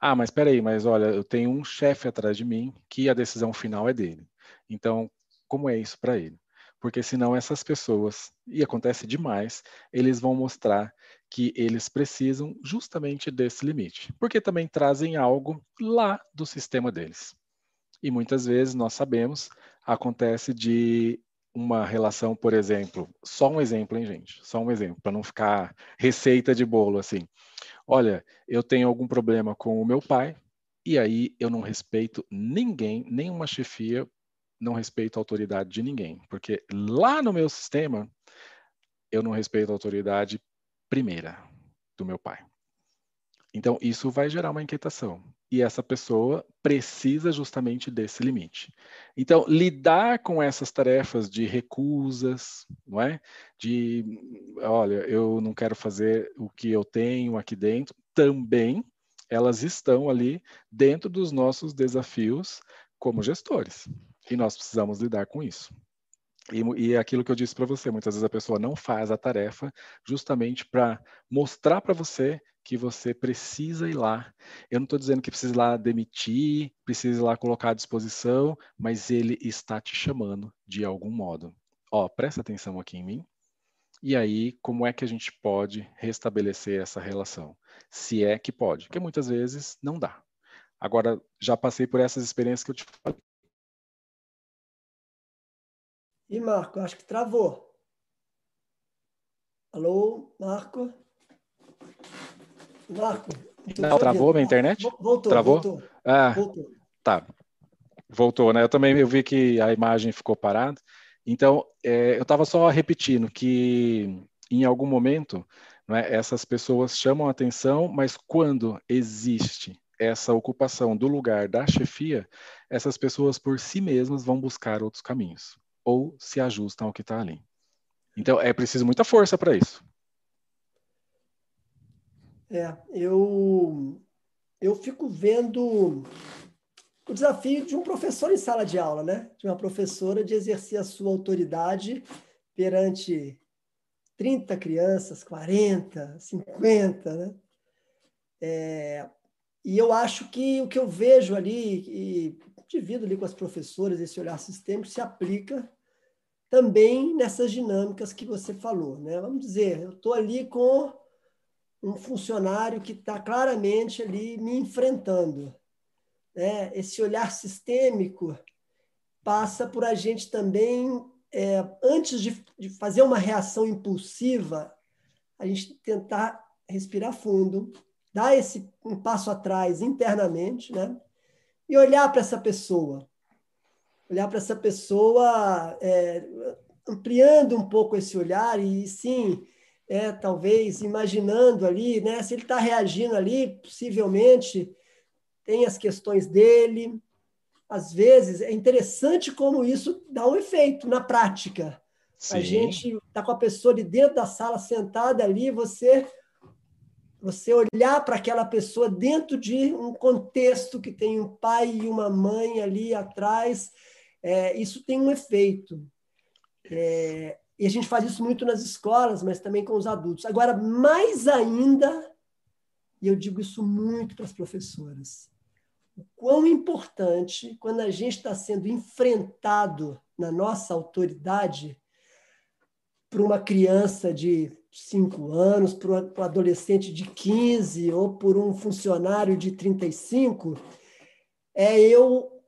Ah, mas espera aí, mas olha, eu tenho um chefe atrás de mim que a decisão final é dele. Então, como é isso para ele? Porque senão essas pessoas, e acontece demais, eles vão mostrar que eles precisam justamente desse limite, porque também trazem algo lá do sistema deles. E muitas vezes nós sabemos, acontece de uma relação, por exemplo, só um exemplo, hein, gente? Só um exemplo, para não ficar receita de bolo assim olha, eu tenho algum problema com o meu pai, e aí eu não respeito ninguém, nenhuma chefia, não respeito a autoridade de ninguém, porque lá no meu sistema eu não respeito a autoridade primeira do meu pai. Então isso vai gerar uma inquietação e essa pessoa precisa justamente desse limite. Então, lidar com essas tarefas de recusas, não é? De, olha, eu não quero fazer o que eu tenho aqui dentro, também elas estão ali dentro dos nossos desafios como gestores. E nós precisamos lidar com isso. E, e é aquilo que eu disse para você, muitas vezes a pessoa não faz a tarefa justamente para mostrar para você que você precisa ir lá. Eu não estou dizendo que precisa ir lá demitir, precisa ir lá colocar à disposição, mas ele está te chamando de algum modo. Ó, presta atenção aqui em mim. E aí, como é que a gente pode restabelecer essa relação? Se é que pode, porque muitas vezes não dá. Agora, já passei por essas experiências que eu te falei. E Marco, acho que travou. Alô, Marco? Marco. Não, travou minha internet? Voltou. Travou? Voltou. Ah, voltou. Tá. Voltou, né? Eu também eu vi que a imagem ficou parada. Então, é, eu estava só repetindo que em algum momento é, essas pessoas chamam atenção, mas quando existe essa ocupação do lugar da chefia, essas pessoas por si mesmas vão buscar outros caminhos ou se ajustam ao que está ali. Então, é preciso muita força para isso. É, eu, eu fico vendo o desafio de um professor em sala de aula, né? De uma professora de exercer a sua autoridade perante 30 crianças, 40, 50, né? É, e eu acho que o que eu vejo ali, e divido ali com as professoras, esse olhar sistêmico se aplica também nessas dinâmicas que você falou, né? Vamos dizer, eu estou ali com um funcionário que está claramente ali me enfrentando. Né? Esse olhar sistêmico passa por a gente também, é, antes de, de fazer uma reação impulsiva, a gente tentar respirar fundo, dar esse um passo atrás internamente, né? E olhar para essa pessoa, olhar para essa pessoa, é, ampliando um pouco esse olhar e sim é, talvez imaginando ali, né, se ele está reagindo ali, possivelmente tem as questões dele. Às vezes é interessante como isso dá um efeito na prática. Sim. A gente está com a pessoa ali dentro da sala sentada ali, você você olhar para aquela pessoa dentro de um contexto que tem um pai e uma mãe ali atrás, é, isso tem um efeito. É, e a gente faz isso muito nas escolas, mas também com os adultos. Agora, mais ainda, e eu digo isso muito para as professoras, o quão importante, quando a gente está sendo enfrentado na nossa autoridade, por uma criança de 5 anos, para um adolescente de 15 ou por um funcionário de 35, é eu,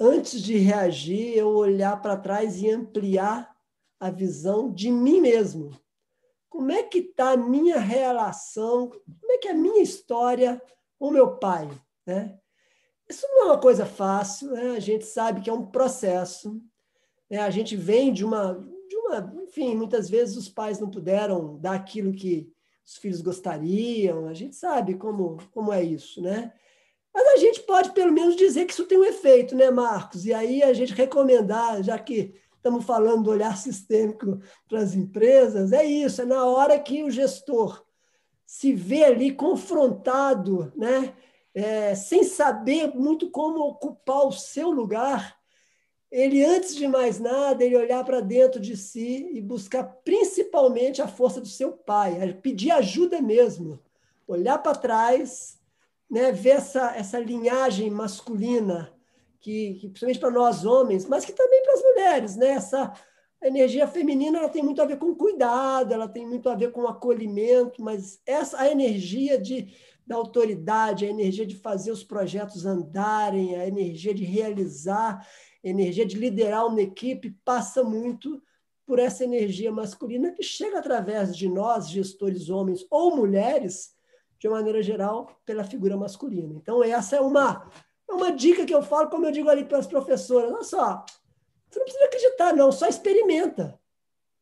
antes de reagir, eu olhar para trás e ampliar a visão de mim mesmo. Como é que está a minha relação, como é que é a minha história com meu pai? Né? Isso não é uma coisa fácil, né? a gente sabe que é um processo. Né? A gente vem de uma, de uma, enfim, muitas vezes os pais não puderam dar aquilo que os filhos gostariam, a gente sabe como, como é isso, né? Mas a gente pode pelo menos dizer que isso tem um efeito, né, Marcos? E aí a gente recomendar, já que estamos falando do olhar sistêmico para as empresas, é isso, é na hora que o gestor se vê ali confrontado, né, é, sem saber muito como ocupar o seu lugar, ele, antes de mais nada, ele olhar para dentro de si e buscar principalmente a força do seu pai, pedir ajuda mesmo, olhar para trás, né, ver essa, essa linhagem masculina, que, que principalmente para nós homens, mas que também para as mulheres, né, essa energia feminina ela tem muito a ver com cuidado, ela tem muito a ver com acolhimento, mas essa a energia de da autoridade, a energia de fazer os projetos andarem, a energia de realizar, energia de liderar uma equipe passa muito por essa energia masculina que chega através de nós, gestores homens ou mulheres, de maneira geral, pela figura masculina. Então, essa é uma, é uma dica que eu falo, como eu digo ali para as professoras: olha só, você não precisa acreditar, não, só experimenta.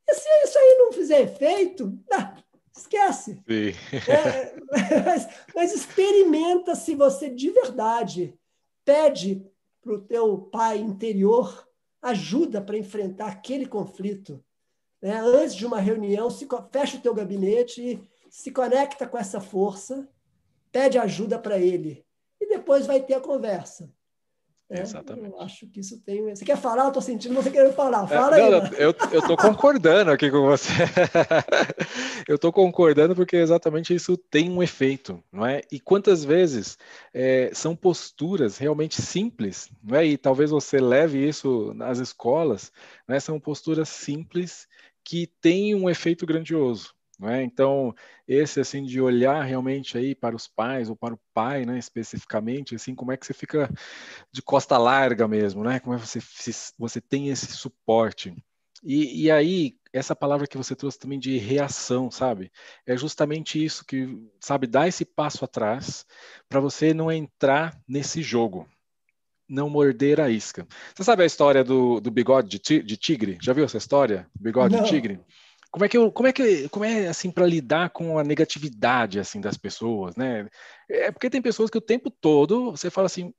E se isso aí não fizer efeito, ah, esquece. É, mas, mas experimenta se você de verdade pede para o teu pai interior ajuda para enfrentar aquele conflito. Né? Antes de uma reunião, se, fecha o teu gabinete e se conecta com essa força, pede ajuda para ele. E depois vai ter a conversa. É, Exatamente. Eu acho que isso tem. Você quer falar? Eu estou sentindo você querendo falar. É, Fala é, não, aí. Não, eu estou concordando aqui com você. eu estou concordando porque exatamente isso tem um efeito, não é? E quantas vezes é, são posturas realmente simples, não é? E talvez você leve isso nas escolas, né? São posturas simples que têm um efeito grandioso. É? Então, esse assim de olhar realmente aí para os pais ou para o pai, né, especificamente, assim, como é que você fica de costa larga mesmo, né? Como é que você você tem esse suporte? E, e aí essa palavra que você trouxe também de reação, sabe? É justamente isso que, sabe, dá esse passo atrás para você não entrar nesse jogo, não morder a isca. Você sabe a história do, do bigode de, de tigre? Já viu essa história? Bigode não. de tigre? Como é que eu, como é que como é assim para lidar com a negatividade assim das pessoas, né? É porque tem pessoas que o tempo todo você fala assim,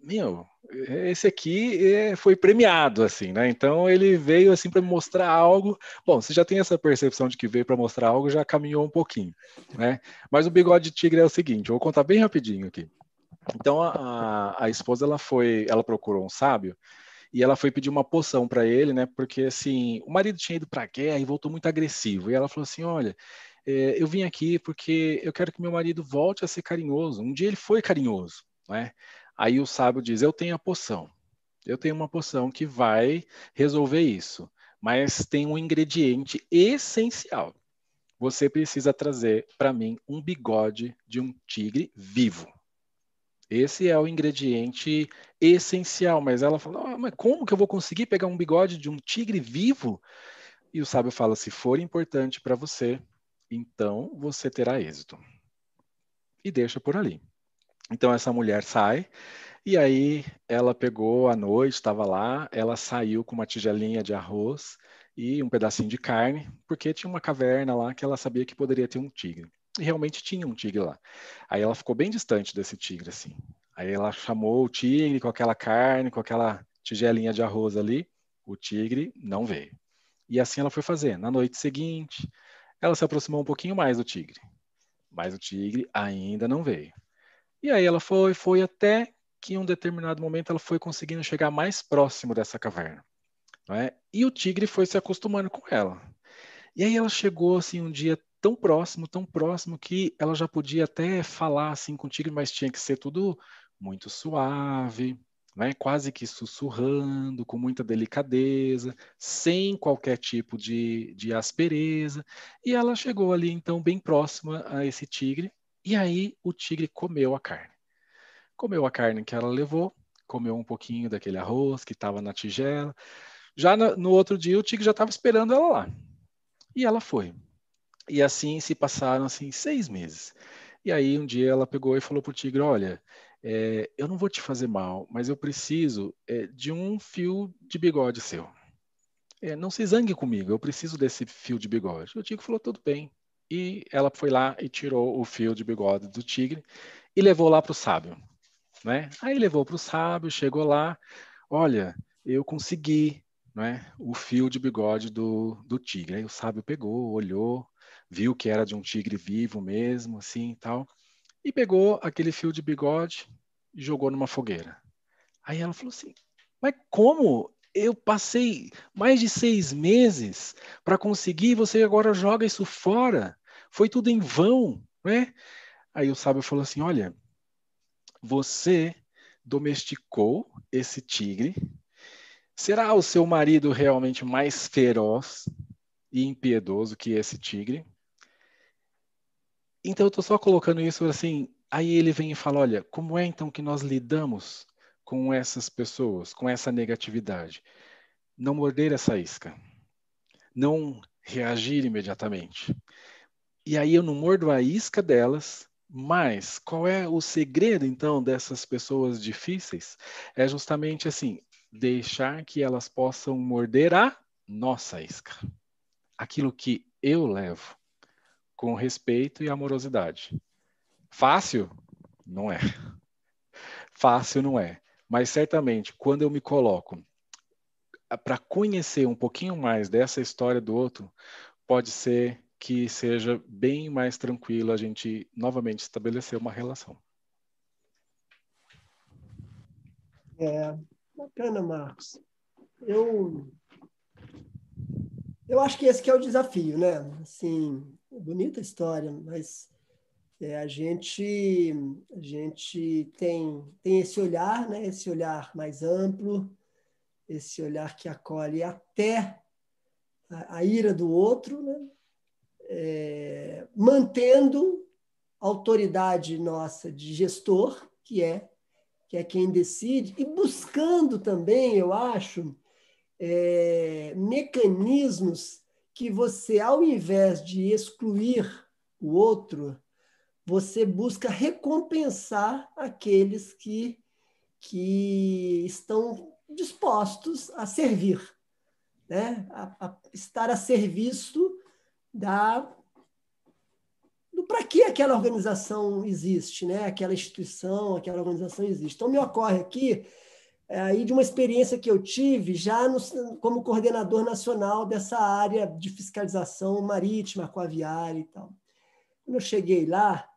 meu, esse aqui é, foi premiado assim, né? Então ele veio assim para mostrar algo. Bom, você já tem essa percepção de que veio para mostrar algo, já caminhou um pouquinho, né? Mas o bigode de tigre é o seguinte, vou contar bem rapidinho aqui. Então a, a esposa ela foi, ela procurou um sábio e ela foi pedir uma poção para ele, né? Porque assim, o marido tinha ido para a guerra e voltou muito agressivo. E ela falou assim: Olha, é, eu vim aqui porque eu quero que meu marido volte a ser carinhoso. Um dia ele foi carinhoso, né? Aí o sábio diz: Eu tenho a poção. Eu tenho uma poção que vai resolver isso, mas tem um ingrediente essencial. Você precisa trazer para mim um bigode de um tigre vivo. Esse é o ingrediente essencial. Mas ela falou: oh, mas como que eu vou conseguir pegar um bigode de um tigre vivo? E o sábio fala: se for importante para você, então você terá êxito. E deixa por ali. Então essa mulher sai, e aí ela pegou à noite, estava lá, ela saiu com uma tigelinha de arroz e um pedacinho de carne, porque tinha uma caverna lá que ela sabia que poderia ter um tigre. E realmente tinha um tigre lá. Aí ela ficou bem distante desse tigre, assim. Aí ela chamou o tigre com aquela carne, com aquela tigelinha de arroz ali. O tigre não veio. E assim ela foi fazer. Na noite seguinte, ela se aproximou um pouquinho mais do tigre. mas o tigre ainda não veio. E aí ela foi, foi até que em um determinado momento ela foi conseguindo chegar mais próximo dessa caverna. É? E o tigre foi se acostumando com ela. E aí ela chegou assim um dia tão próximo, tão próximo que ela já podia até falar assim com o tigre, mas tinha que ser tudo muito suave, né? quase que sussurrando, com muita delicadeza, sem qualquer tipo de, de aspereza. E ela chegou ali então bem próxima a esse tigre, e aí o tigre comeu a carne. Comeu a carne que ela levou, comeu um pouquinho daquele arroz que estava na tigela. Já no, no outro dia o tigre já estava esperando ela lá. E ela foi. E assim se passaram assim seis meses. E aí um dia ela pegou e falou para o tigre, olha, é, eu não vou te fazer mal, mas eu preciso é, de um fio de bigode seu. É, não se zangue comigo, eu preciso desse fio de bigode. O tigre falou, tudo bem. E ela foi lá e tirou o fio de bigode do tigre e levou lá para o sábio. Né? Aí levou para o sábio, chegou lá, olha, eu consegui né, o fio de bigode do, do tigre. Aí o sábio pegou, olhou, viu que era de um tigre vivo mesmo, assim e tal, e pegou aquele fio de bigode e jogou numa fogueira. Aí ela falou assim: Mas como? Eu passei mais de seis meses para conseguir, você agora joga isso fora? Foi tudo em vão, né? Aí o sábio falou assim: Olha, você domesticou esse tigre Será o seu marido realmente mais feroz e impiedoso que esse tigre? Então eu estou só colocando isso assim. Aí ele vem e fala: olha, como é então que nós lidamos com essas pessoas, com essa negatividade? Não morder essa isca, não reagir imediatamente. E aí eu não mordo a isca delas, mas qual é o segredo então dessas pessoas difíceis? É justamente assim: deixar que elas possam morder a nossa isca. Aquilo que eu levo com respeito e amorosidade. Fácil? Não é. Fácil não é. Mas certamente, quando eu me coloco para conhecer um pouquinho mais dessa história do outro, pode ser que seja bem mais tranquilo a gente novamente estabelecer uma relação. É, Bacana, Marcos. Eu, eu acho que esse que é o desafio, né? Assim, bonita história, mas é, a gente a gente tem tem esse olhar, né? Esse olhar mais amplo, esse olhar que acolhe até a, a ira do outro, né? É, mantendo a autoridade nossa de gestor, que é que é quem decide, e buscando também, eu acho, é, mecanismos que você, ao invés de excluir o outro, você busca recompensar aqueles que, que estão dispostos a servir, né? a, a estar a serviço da para que aquela organização existe, né? aquela instituição, aquela organização existe. Então, me ocorre aqui aí de uma experiência que eu tive já no, como coordenador nacional dessa área de fiscalização marítima, aquaviária e tal. Quando eu cheguei lá,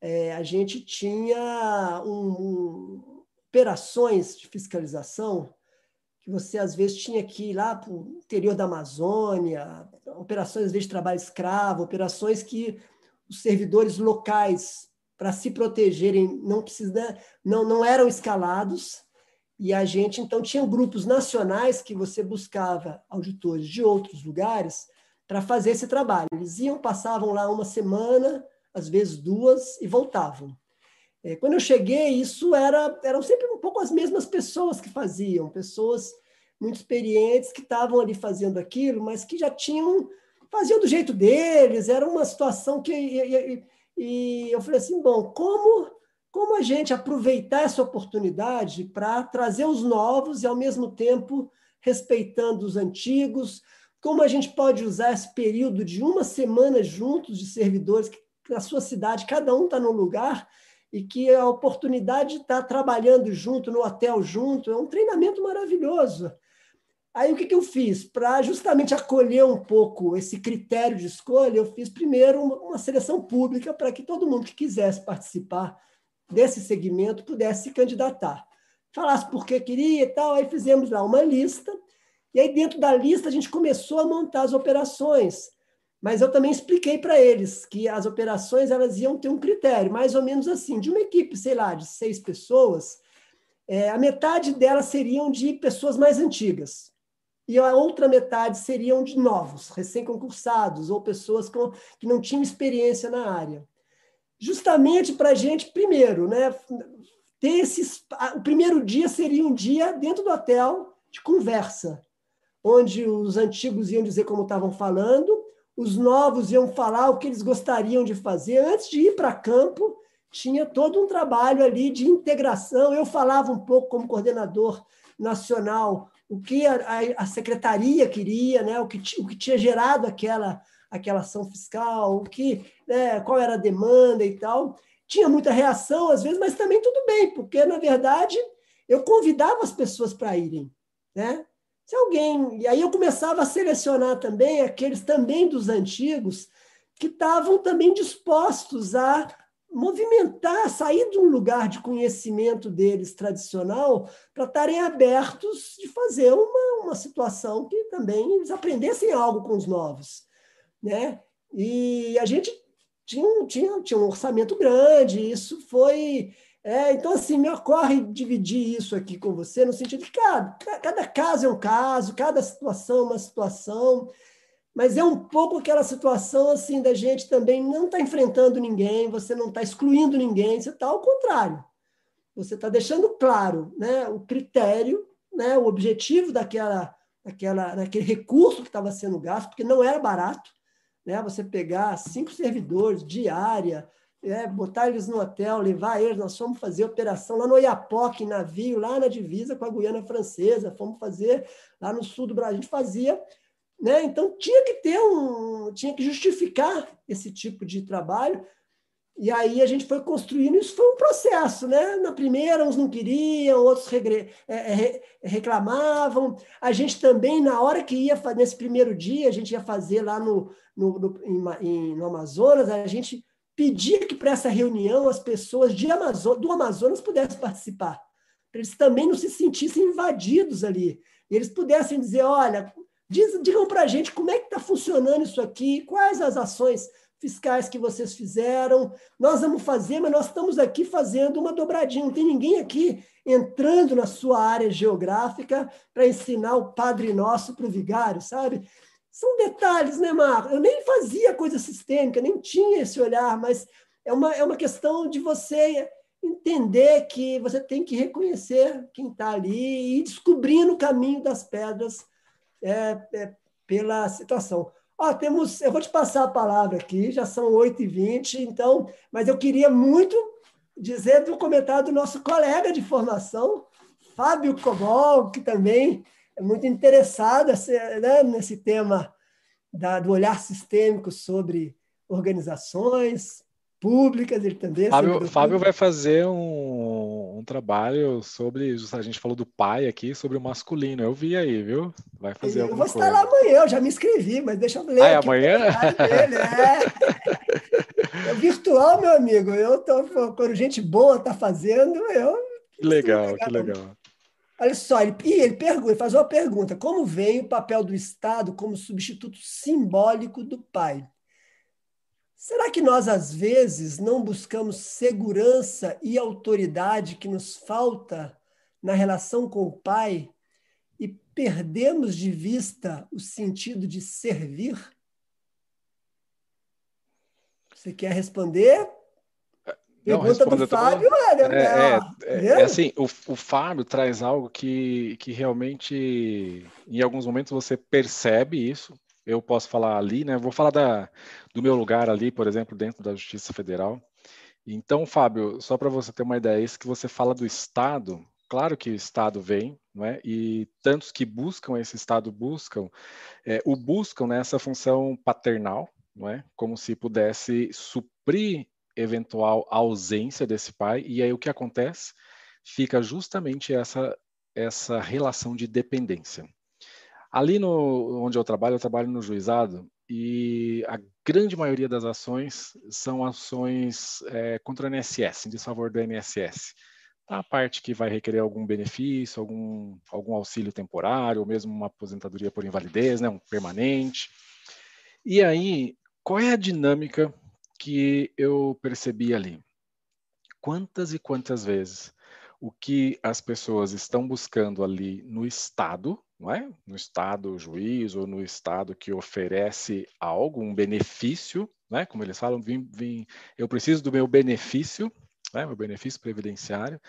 é, a gente tinha um, um, operações de fiscalização que você às vezes tinha que ir lá para o interior da Amazônia, operações às vezes de trabalho escravo, operações que os servidores locais para se protegerem não precisa, não, não eram escalados e a gente então tinha grupos nacionais que você buscava auditores de outros lugares para fazer esse trabalho. Eles iam, passavam lá uma semana, às vezes duas, e voltavam. É, quando eu cheguei, isso era eram sempre um pouco as mesmas pessoas que faziam, pessoas muito experientes que estavam ali fazendo aquilo, mas que já tinham faziam do jeito deles, era uma situação que. E, e, e eu falei assim: bom, como, como a gente aproveitar essa oportunidade para trazer os novos e, ao mesmo tempo, respeitando os antigos? Como a gente pode usar esse período de uma semana juntos de servidores que na sua cidade, cada um está num lugar e que a oportunidade de estar tá trabalhando junto, no hotel junto, é um treinamento maravilhoso. Aí o que, que eu fiz? Para justamente acolher um pouco esse critério de escolha, eu fiz primeiro uma seleção pública para que todo mundo que quisesse participar desse segmento pudesse se candidatar. Falasse por que queria e tal, aí fizemos lá uma lista, e aí dentro da lista a gente começou a montar as operações. Mas eu também expliquei para eles que as operações elas iam ter um critério, mais ou menos assim, de uma equipe, sei lá, de seis pessoas, é, a metade delas seriam de pessoas mais antigas e a outra metade seriam de novos, recém-concursados ou pessoas com, que não tinham experiência na área. Justamente para a gente, primeiro, né, ter esses. O primeiro dia seria um dia dentro do hotel de conversa, onde os antigos iam dizer como estavam falando, os novos iam falar o que eles gostariam de fazer. Antes de ir para campo, tinha todo um trabalho ali de integração. Eu falava um pouco como coordenador nacional o que a, a, secretaria queria, né? o, que, o que tinha gerado aquela, aquela ação fiscal, o que, né? qual era a demanda e tal. Tinha muita reação, às vezes, mas também tudo bem, porque, na verdade, eu convidava as pessoas para irem. Né? Se alguém. E aí eu começava a selecionar também aqueles também dos antigos que estavam também dispostos a movimentar, sair de um lugar de conhecimento deles tradicional para estarem abertos de fazer uma, uma situação que também eles aprendessem algo com os novos. Né? E a gente tinha, tinha, tinha um orçamento grande, isso foi. É, então, assim, me ocorre dividir isso aqui com você no sentido de cada, cada caso é um caso, cada situação é uma situação mas é um pouco aquela situação assim da gente também não estar tá enfrentando ninguém, você não está excluindo ninguém, você está ao contrário. Você está deixando claro né, o critério, né, o objetivo daquela, daquela, daquele recurso que estava sendo gasto, porque não era barato. Né, você pegar cinco servidores, diária, é, botar eles no hotel, levar eles, nós fomos fazer operação lá no Oiapoque, navio, lá na divisa com a Guiana Francesa, fomos fazer lá no sul do Brasil, a gente fazia né? Então tinha que ter um, tinha que justificar esse tipo de trabalho. E aí a gente foi construindo, isso foi um processo, né? Na primeira, uns não queriam, outros é, é, reclamavam. A gente também, na hora que ia, nesse primeiro dia, a gente ia fazer lá no, no, no, em, no Amazonas, a gente pedia que para essa reunião as pessoas de Amazo do Amazonas pudessem participar, para eles também não se sentissem invadidos ali. E eles pudessem dizer, olha, Diz, digam para a gente como é que está funcionando isso aqui, quais as ações fiscais que vocês fizeram. Nós vamos fazer, mas nós estamos aqui fazendo uma dobradinha. Não tem ninguém aqui entrando na sua área geográfica para ensinar o Padre Nosso para o vigário, sabe? São detalhes, né, Mar? Eu nem fazia coisa sistêmica, nem tinha esse olhar, mas é uma, é uma questão de você entender que você tem que reconhecer quem está ali e ir descobrindo o caminho das pedras é, é, pela situação. Ó, temos, eu vou te passar a palavra aqui, já são 8h20, então, mas eu queria muito dizer do comentário do nosso colega de formação, Fábio Cobol, que também é muito interessado né, nesse tema da, do olhar sistêmico sobre organizações, públicas. É Fábio, Fábio vai fazer um, um, trabalho sobre, a gente falou do pai aqui, sobre o masculino. Eu vi aí, viu? Vai fazer Eu vou estar lá amanhã, eu já me inscrevi, mas deixa eu ler. Ah, é amanhã? Dele, é. é virtual, meu amigo. Eu tô, quando gente boa tá fazendo, eu. Que legal, que legal. Olha só, ele, ele, pergunta, ele faz uma pergunta: como vem o papel do Estado como substituto simbólico do pai? Será que nós, às vezes, não buscamos segurança e autoridade que nos falta na relação com o Pai e perdemos de vista o sentido de servir? Você quer responder? Não, Pergunta do Fábio, é, é, é, é, assim, o, o Fábio traz algo que, que realmente, em alguns momentos, você percebe isso, eu posso falar ali, né? Vou falar da, do meu lugar ali, por exemplo, dentro da Justiça Federal. Então, Fábio, só para você ter uma ideia, isso que você fala do Estado, claro que o Estado vem, não é? E tantos que buscam esse Estado buscam, é, o buscam nessa função paternal, não é? Como se pudesse suprir eventual ausência desse pai. E aí o que acontece? Fica justamente essa essa relação de dependência. Ali no, onde eu trabalho, eu trabalho no juizado e a grande maioria das ações são ações é, contra o INSS, em desfavor do INSS. A parte que vai requerer algum benefício, algum, algum auxílio temporário, ou mesmo uma aposentadoria por invalidez, né, um permanente. E aí, qual é a dinâmica que eu percebi ali? Quantas e quantas vezes o que as pessoas estão buscando ali no Estado, não é? no Estado juiz ou no Estado que oferece algo, um benefício, né? como eles falam, vim, vim, eu preciso do meu benefício, né? meu benefício previdenciário,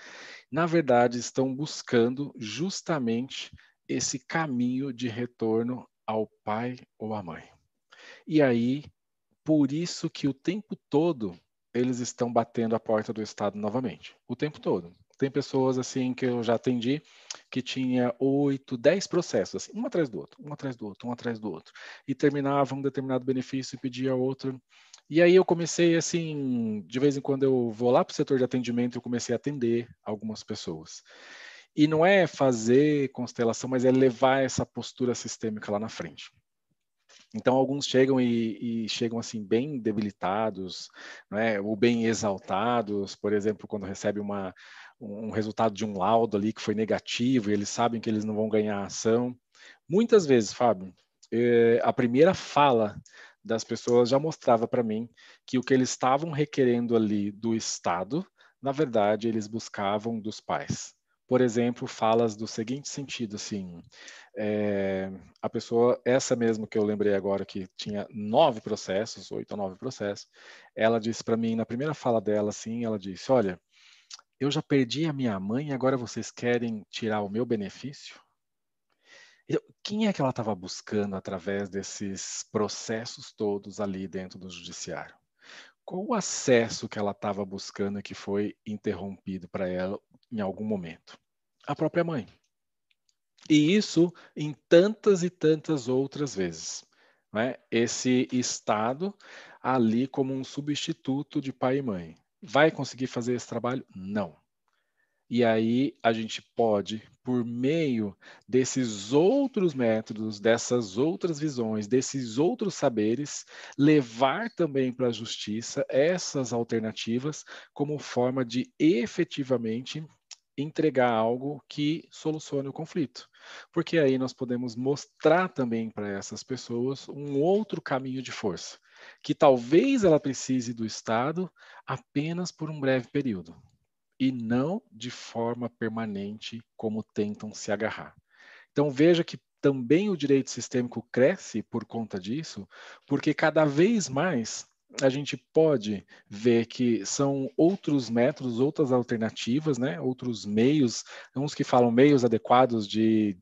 na verdade estão buscando justamente esse caminho de retorno ao pai ou à mãe. E aí, por isso que o tempo todo eles estão batendo a porta do Estado novamente, o tempo todo. Tem pessoas assim que eu já atendi que tinha oito, dez processos, assim, um atrás do outro, um atrás do outro, um atrás do outro, e terminava um determinado benefício e pedia outro. E aí eu comecei assim, de vez em quando eu vou lá para o setor de atendimento, eu comecei a atender algumas pessoas. E não é fazer constelação, mas é levar essa postura sistêmica lá na frente. Então alguns chegam e, e, chegam assim bem debilitados, né, ou bem exaltados, por exemplo, quando recebe uma um resultado de um laudo ali que foi negativo e eles sabem que eles não vão ganhar a ação. Muitas vezes, Fábio, eh, a primeira fala das pessoas já mostrava para mim que o que eles estavam requerendo ali do Estado, na verdade, eles buscavam dos pais. Por exemplo, falas do seguinte sentido, assim, é, a pessoa, essa mesmo que eu lembrei agora, que tinha nove processos, oito ou nove processos, ela disse para mim, na primeira fala dela, assim, ela disse, olha, eu já perdi a minha mãe agora vocês querem tirar o meu benefício? Quem é que ela estava buscando através desses processos todos ali dentro do judiciário? Qual o acesso que ela estava buscando que foi interrompido para ela em algum momento? A própria mãe. E isso em tantas e tantas outras vezes. Né? Esse Estado ali como um substituto de pai e mãe. Vai conseguir fazer esse trabalho? Não. E aí a gente pode, por meio desses outros métodos, dessas outras visões, desses outros saberes, levar também para a justiça essas alternativas como forma de efetivamente entregar algo que solucione o conflito. Porque aí nós podemos mostrar também para essas pessoas um outro caminho de força que talvez ela precise do Estado apenas por um breve período e não de forma permanente como tentam se agarrar. Então veja que também o direito sistêmico cresce por conta disso, porque cada vez mais a gente pode ver que são outros métodos, outras alternativas, né? outros meios, uns que falam meios adequados de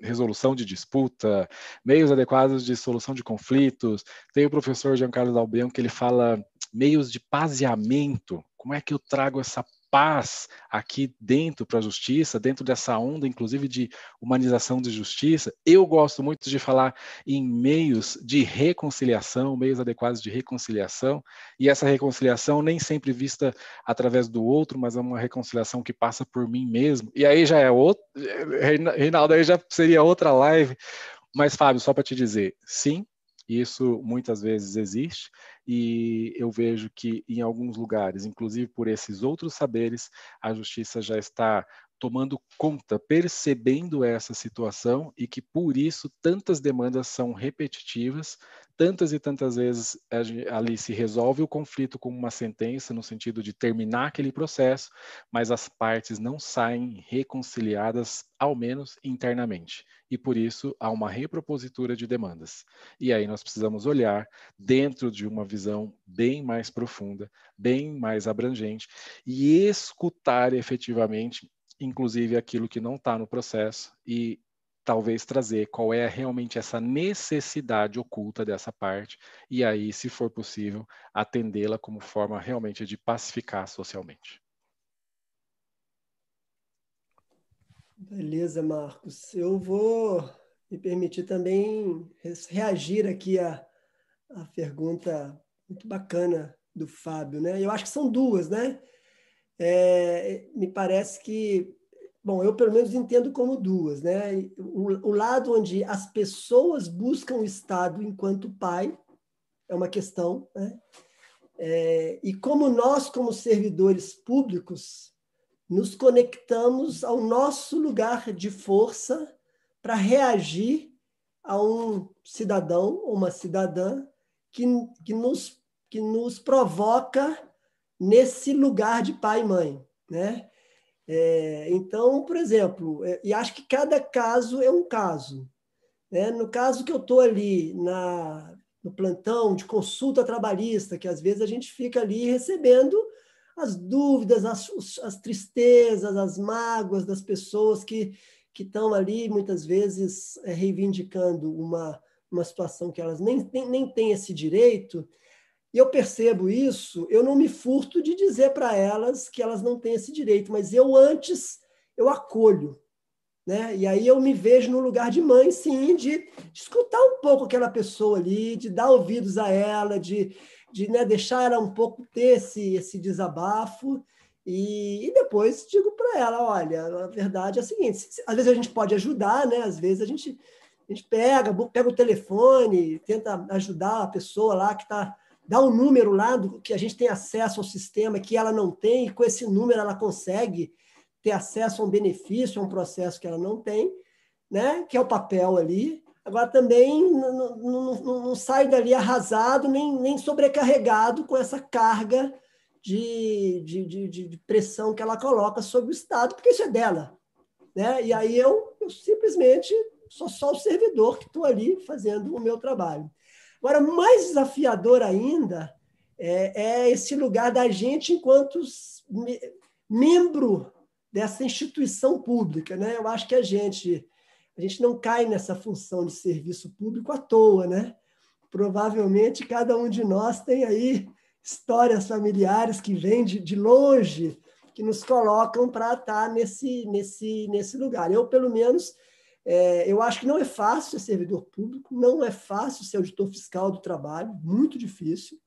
resolução de disputa, meios adequados de solução de conflitos. Tem o professor Giancarlo Dalbian que ele fala meios de paseamento. Como é que eu trago essa paz aqui dentro para a justiça, dentro dessa onda, inclusive, de humanização de justiça. Eu gosto muito de falar em meios de reconciliação, meios adequados de reconciliação, e essa reconciliação nem sempre vista através do outro, mas é uma reconciliação que passa por mim mesmo. E aí já é outro, Reinaldo, aí já seria outra live. Mas, Fábio, só para te dizer, sim, isso muitas vezes existe e eu vejo que em alguns lugares, inclusive por esses outros saberes, a justiça já está tomando conta, percebendo essa situação e que por isso tantas demandas são repetitivas, tantas e tantas vezes ali se resolve o conflito com uma sentença no sentido de terminar aquele processo, mas as partes não saem reconciliadas, ao menos internamente. E por isso há uma repropositura de demandas. E aí nós precisamos olhar dentro de uma visão bem mais profunda, bem mais abrangente e escutar efetivamente inclusive aquilo que não está no processo, e talvez trazer qual é realmente essa necessidade oculta dessa parte, e aí, se for possível, atendê-la como forma realmente de pacificar socialmente. Beleza, Marcos. Eu vou me permitir também reagir aqui à, à pergunta muito bacana do Fábio, né? Eu acho que são duas, né? É, me parece que bom, eu pelo menos entendo como duas, né? O, o lado onde as pessoas buscam o Estado enquanto pai é uma questão, né? É, e como nós, como servidores públicos, nos conectamos ao nosso lugar de força para reagir a um cidadão ou uma cidadã que, que, nos, que nos provoca nesse lugar de pai e mãe. Né? É, então, por exemplo, é, e acho que cada caso é um caso. Né? No caso que eu estou ali na, no plantão de consulta trabalhista, que às vezes a gente fica ali recebendo as dúvidas, as, as tristezas, as mágoas das pessoas que que estão ali muitas vezes é, reivindicando uma, uma situação que elas nem, nem, nem têm esse direito, e eu percebo isso, eu não me furto de dizer para elas que elas não têm esse direito, mas eu antes eu acolho. Né? E aí eu me vejo no lugar de mãe, sim, de, escutar um pouco aquela pessoa ali, de dar ouvidos a ela, de, de né, deixar ela um pouco ter esse, esse desabafo e, e depois digo para ela, olha, a verdade é a seguinte, às vezes a gente pode ajudar, né? Às vezes a gente, a gente pega, pega o telefone, tenta ajudar a pessoa lá que está dá um número lá do que a gente tem acesso ao sistema que ela não tem, e com esse número ela consegue ter acesso a um benefício, a um processo que ela não tem, né? que é o papel ali. Agora também não, não, não, não sai dali arrasado nem, nem sobrecarregado com essa carga de, de, de, de, pressão que ela coloca sobre o Estado, porque isso é dela. Né? E aí eu, eu simplesmente sou só o servidor que estou ali fazendo o meu trabalho. Agora, mais desafiador ainda é, é esse lugar da gente enquanto me, membro dessa instituição pública. Né? Eu acho que a gente, a gente não cai nessa função de serviço público à toa. Né? Provavelmente cada um de nós tem aí histórias familiares que vêm de, de longe, que nos colocam para estar nesse, nesse, nesse lugar. Eu, pelo menos, é, eu acho que não é fácil ser servidor público, não é fácil ser auditor fiscal do trabalho, muito difícil.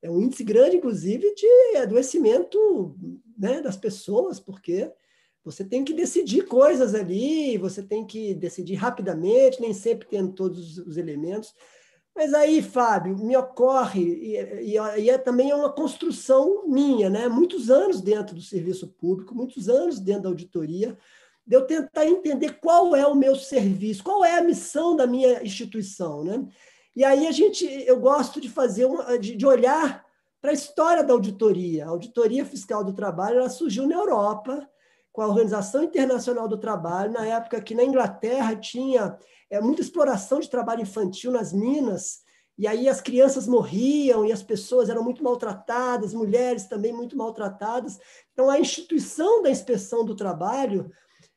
É um índice grande, inclusive, de adoecimento né, das pessoas, porque você tem que decidir coisas ali, você tem que decidir rapidamente, nem sempre tendo todos os elementos. Mas aí, Fábio, me ocorre, e, e, e é também é uma construção minha, né? muitos anos dentro do serviço público, muitos anos dentro da auditoria, de eu tentar entender qual é o meu serviço, qual é a missão da minha instituição. Né? E aí a gente, eu gosto de fazer, de, de olhar para a história da auditoria. A auditoria fiscal do trabalho ela surgiu na Europa, com a Organização Internacional do Trabalho, na época que na Inglaterra tinha é, muita exploração de trabalho infantil nas minas, e aí as crianças morriam e as pessoas eram muito maltratadas, mulheres também muito maltratadas. Então, a instituição da inspeção do trabalho,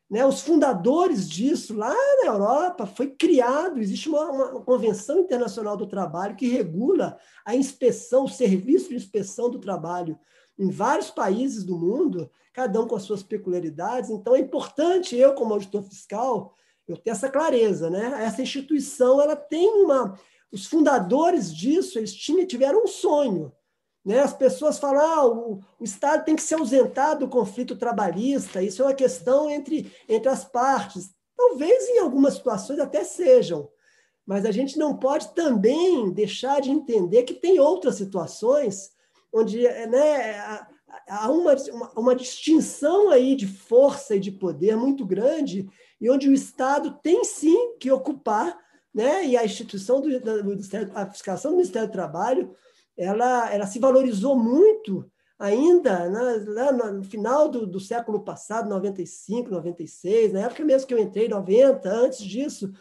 né, os fundadores disso lá na Europa, foi criado, existe uma, uma convenção internacional do trabalho que regula a inspeção, o serviço de inspeção do trabalho em vários países do mundo, cada um com as suas peculiaridades. Então, é importante eu, como auditor fiscal, eu tenho essa clareza, né? Essa instituição, ela tem uma... Os fundadores disso, eles tiveram um sonho, né? As pessoas falam, ah, o, o Estado tem que se ausentar do conflito trabalhista, isso é uma questão entre, entre as partes. Talvez em algumas situações até sejam, mas a gente não pode também deixar de entender que tem outras situações onde né, há uma, uma, uma distinção aí de força e de poder muito grande e onde o Estado tem sim que ocupar, né? E a instituição do, do Ministério, a fiscalização do Ministério do Trabalho, ela, ela se valorizou muito ainda né, lá no final do, do século passado, 95, 96, na época mesmo que eu entrei, 90, antes disso,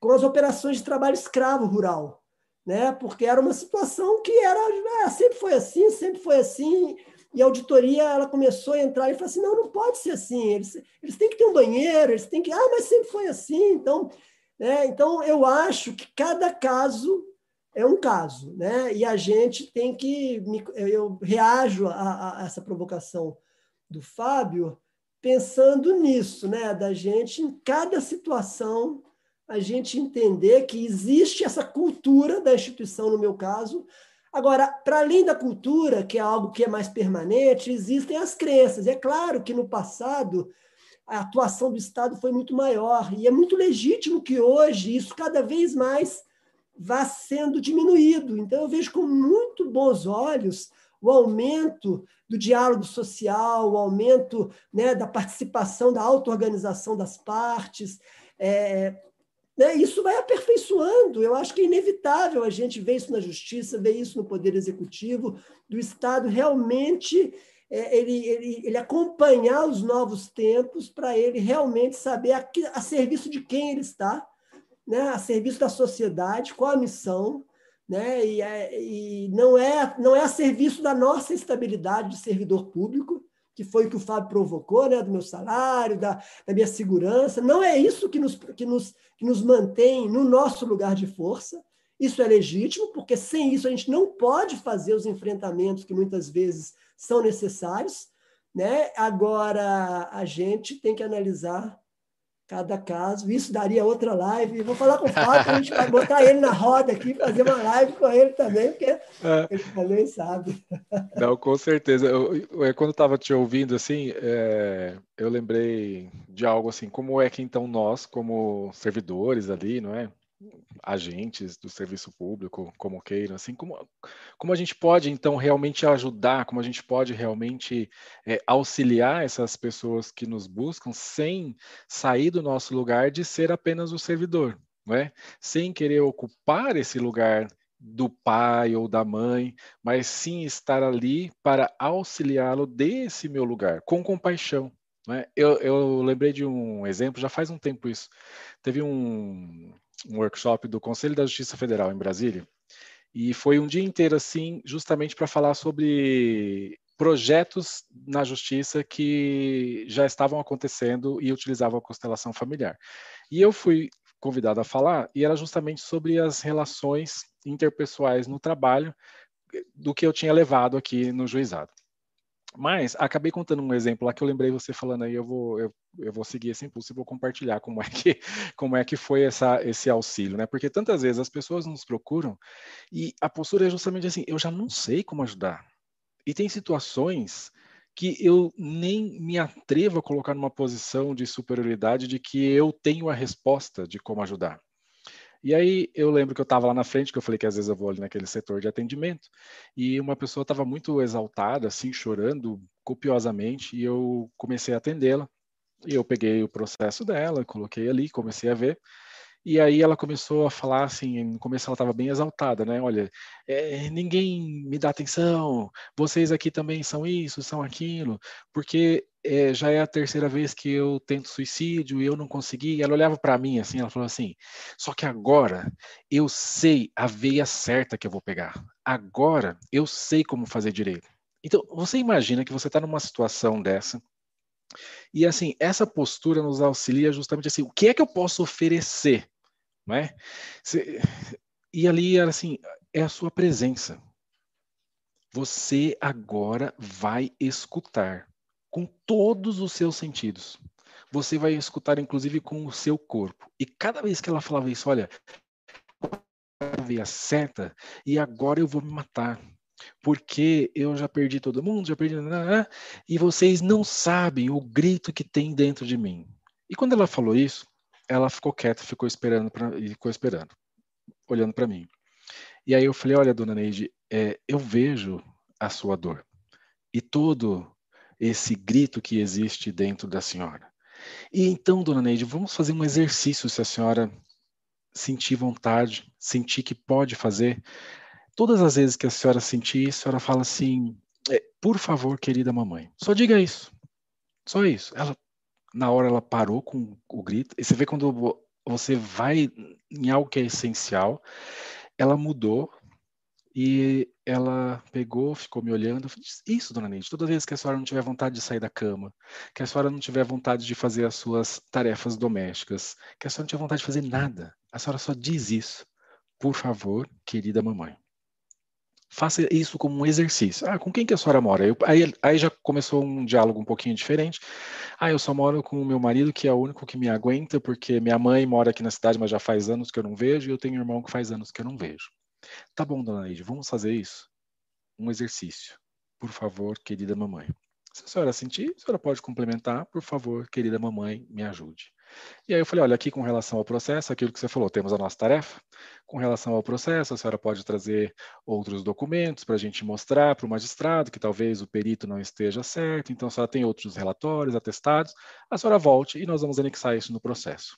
com as operações de trabalho escravo rural, né? Porque era uma situação que era ah, sempre foi assim, sempre foi assim, e a auditoria ela começou a entrar e falou assim: não, não pode ser assim, eles, eles têm que ter um banheiro, eles têm que. Ah, mas sempre foi assim. Então, né? então eu acho que cada caso é um caso, né? e a gente tem que. Eu reajo a, a essa provocação do Fábio pensando nisso, né? da gente, em cada situação, a gente entender que existe essa cultura da instituição, no meu caso, Agora, para além da cultura, que é algo que é mais permanente, existem as crenças. E é claro que no passado a atuação do Estado foi muito maior. E é muito legítimo que hoje isso cada vez mais vá sendo diminuído. Então, eu vejo com muito bons olhos o aumento do diálogo social, o aumento né, da participação, da auto-organização das partes. É, né, isso vai aperfeiçoando. Eu acho que é inevitável a gente ver isso na justiça, ver isso no Poder Executivo, do Estado realmente é, ele, ele, ele acompanhar os novos tempos para ele realmente saber a, a serviço de quem ele está, né, a serviço da sociedade, qual a missão, né? E, é, e, não é não é a serviço da nossa estabilidade de servidor público, que foi o que o Fábio provocou, né? do meu salário, da, da minha segurança. Não é isso que nos, que, nos, que nos mantém no nosso lugar de força. Isso é legítimo, porque sem isso a gente não pode fazer os enfrentamentos que muitas vezes são necessários. Né? Agora, a gente tem que analisar cada caso. Isso daria outra live. Vou falar com o Fábio, a gente vai botar ele na roda aqui, fazer uma live com ele também, porque é. ele também sabe. Não, com certeza. Eu, eu quando estava te ouvindo, assim, é, eu lembrei de algo assim, como é que então nós, como servidores ali, não é? Agentes do serviço público, como queiram, assim, como, como a gente pode, então, realmente ajudar, como a gente pode realmente é, auxiliar essas pessoas que nos buscam sem sair do nosso lugar de ser apenas o servidor, não é? Sem querer ocupar esse lugar do pai ou da mãe, mas sim estar ali para auxiliá-lo desse meu lugar, com compaixão. É? Eu, eu lembrei de um exemplo, já faz um tempo isso. Teve um, um workshop do Conselho da Justiça Federal em Brasília, e foi um dia inteiro assim, justamente para falar sobre projetos na justiça que já estavam acontecendo e utilizavam a constelação familiar. E eu fui convidado a falar e era justamente sobre as relações interpessoais no trabalho do que eu tinha levado aqui no juizado. Mas acabei contando um exemplo lá que eu lembrei você falando aí, eu vou, eu, eu vou seguir esse impulso e vou compartilhar como é que, como é que foi essa, esse auxílio, né? Porque tantas vezes as pessoas nos procuram e a postura é justamente assim, eu já não sei como ajudar. E tem situações que eu nem me atrevo a colocar numa posição de superioridade de que eu tenho a resposta de como ajudar. E aí eu lembro que eu estava lá na frente, que eu falei que às vezes eu vou ali naquele setor de atendimento, e uma pessoa estava muito exaltada, assim, chorando copiosamente, e eu comecei a atendê-la. E eu peguei o processo dela, coloquei ali, comecei a ver. E aí ela começou a falar assim, no começo ela estava bem exaltada, né? Olha, é, ninguém me dá atenção, vocês aqui também são isso, são aquilo, porque é, já é a terceira vez que eu tento suicídio e eu não consegui. Ela olhava para mim assim, ela falou assim: só que agora eu sei a veia certa que eu vou pegar. Agora eu sei como fazer direito. Então, você imagina que você está numa situação dessa, e assim, essa postura nos auxilia justamente assim, o que é que eu posso oferecer não é? E ali era assim, é a sua presença. Você agora vai escutar com todos os seus sentidos. Você vai escutar, inclusive, com o seu corpo. E cada vez que ela falava isso, olha, a certa e agora eu vou me matar. Porque eu já perdi todo mundo, já perdi. E vocês não sabem o grito que tem dentro de mim. E quando ela falou isso, ela ficou quieta, ficou esperando pra, ficou esperando, olhando para mim. E aí eu falei, olha, dona Neide, é, eu vejo a sua dor e todo esse grito que existe dentro da senhora. E então, dona Neide, vamos fazer um exercício se a senhora sentir vontade, sentir que pode fazer. Todas as vezes que a senhora sentir isso, a senhora fala assim, é, por favor, querida mamãe, só diga isso. Só isso. Ela, na hora ela parou com o grito. E você vê quando você vai em algo que é essencial, ela mudou e ela pegou, ficou me olhando. Isso, dona Neide, toda vez que a senhora não tiver vontade de sair da cama, que a senhora não tiver vontade de fazer as suas tarefas domésticas, que a senhora não tiver vontade de fazer nada, a senhora só diz isso. Por favor, querida mamãe. Faça isso como um exercício. Ah, com quem que a senhora mora? Eu, aí, aí já começou um diálogo um pouquinho diferente. Ah, eu só moro com o meu marido, que é o único que me aguenta, porque minha mãe mora aqui na cidade, mas já faz anos que eu não vejo, e eu tenho um irmão que faz anos que eu não vejo. Tá bom, dona Neide, vamos fazer isso? Um exercício. Por favor, querida mamãe. Se a senhora sentir, a senhora pode complementar, por favor, querida mamãe, me ajude. E aí eu falei, olha, aqui com relação ao processo, aquilo que você falou, temos a nossa tarefa. Com relação ao processo, a senhora pode trazer outros documentos para a gente mostrar para o magistrado que talvez o perito não esteja certo, então a senhora tem outros relatórios, atestados, a senhora volte e nós vamos anexar isso no processo.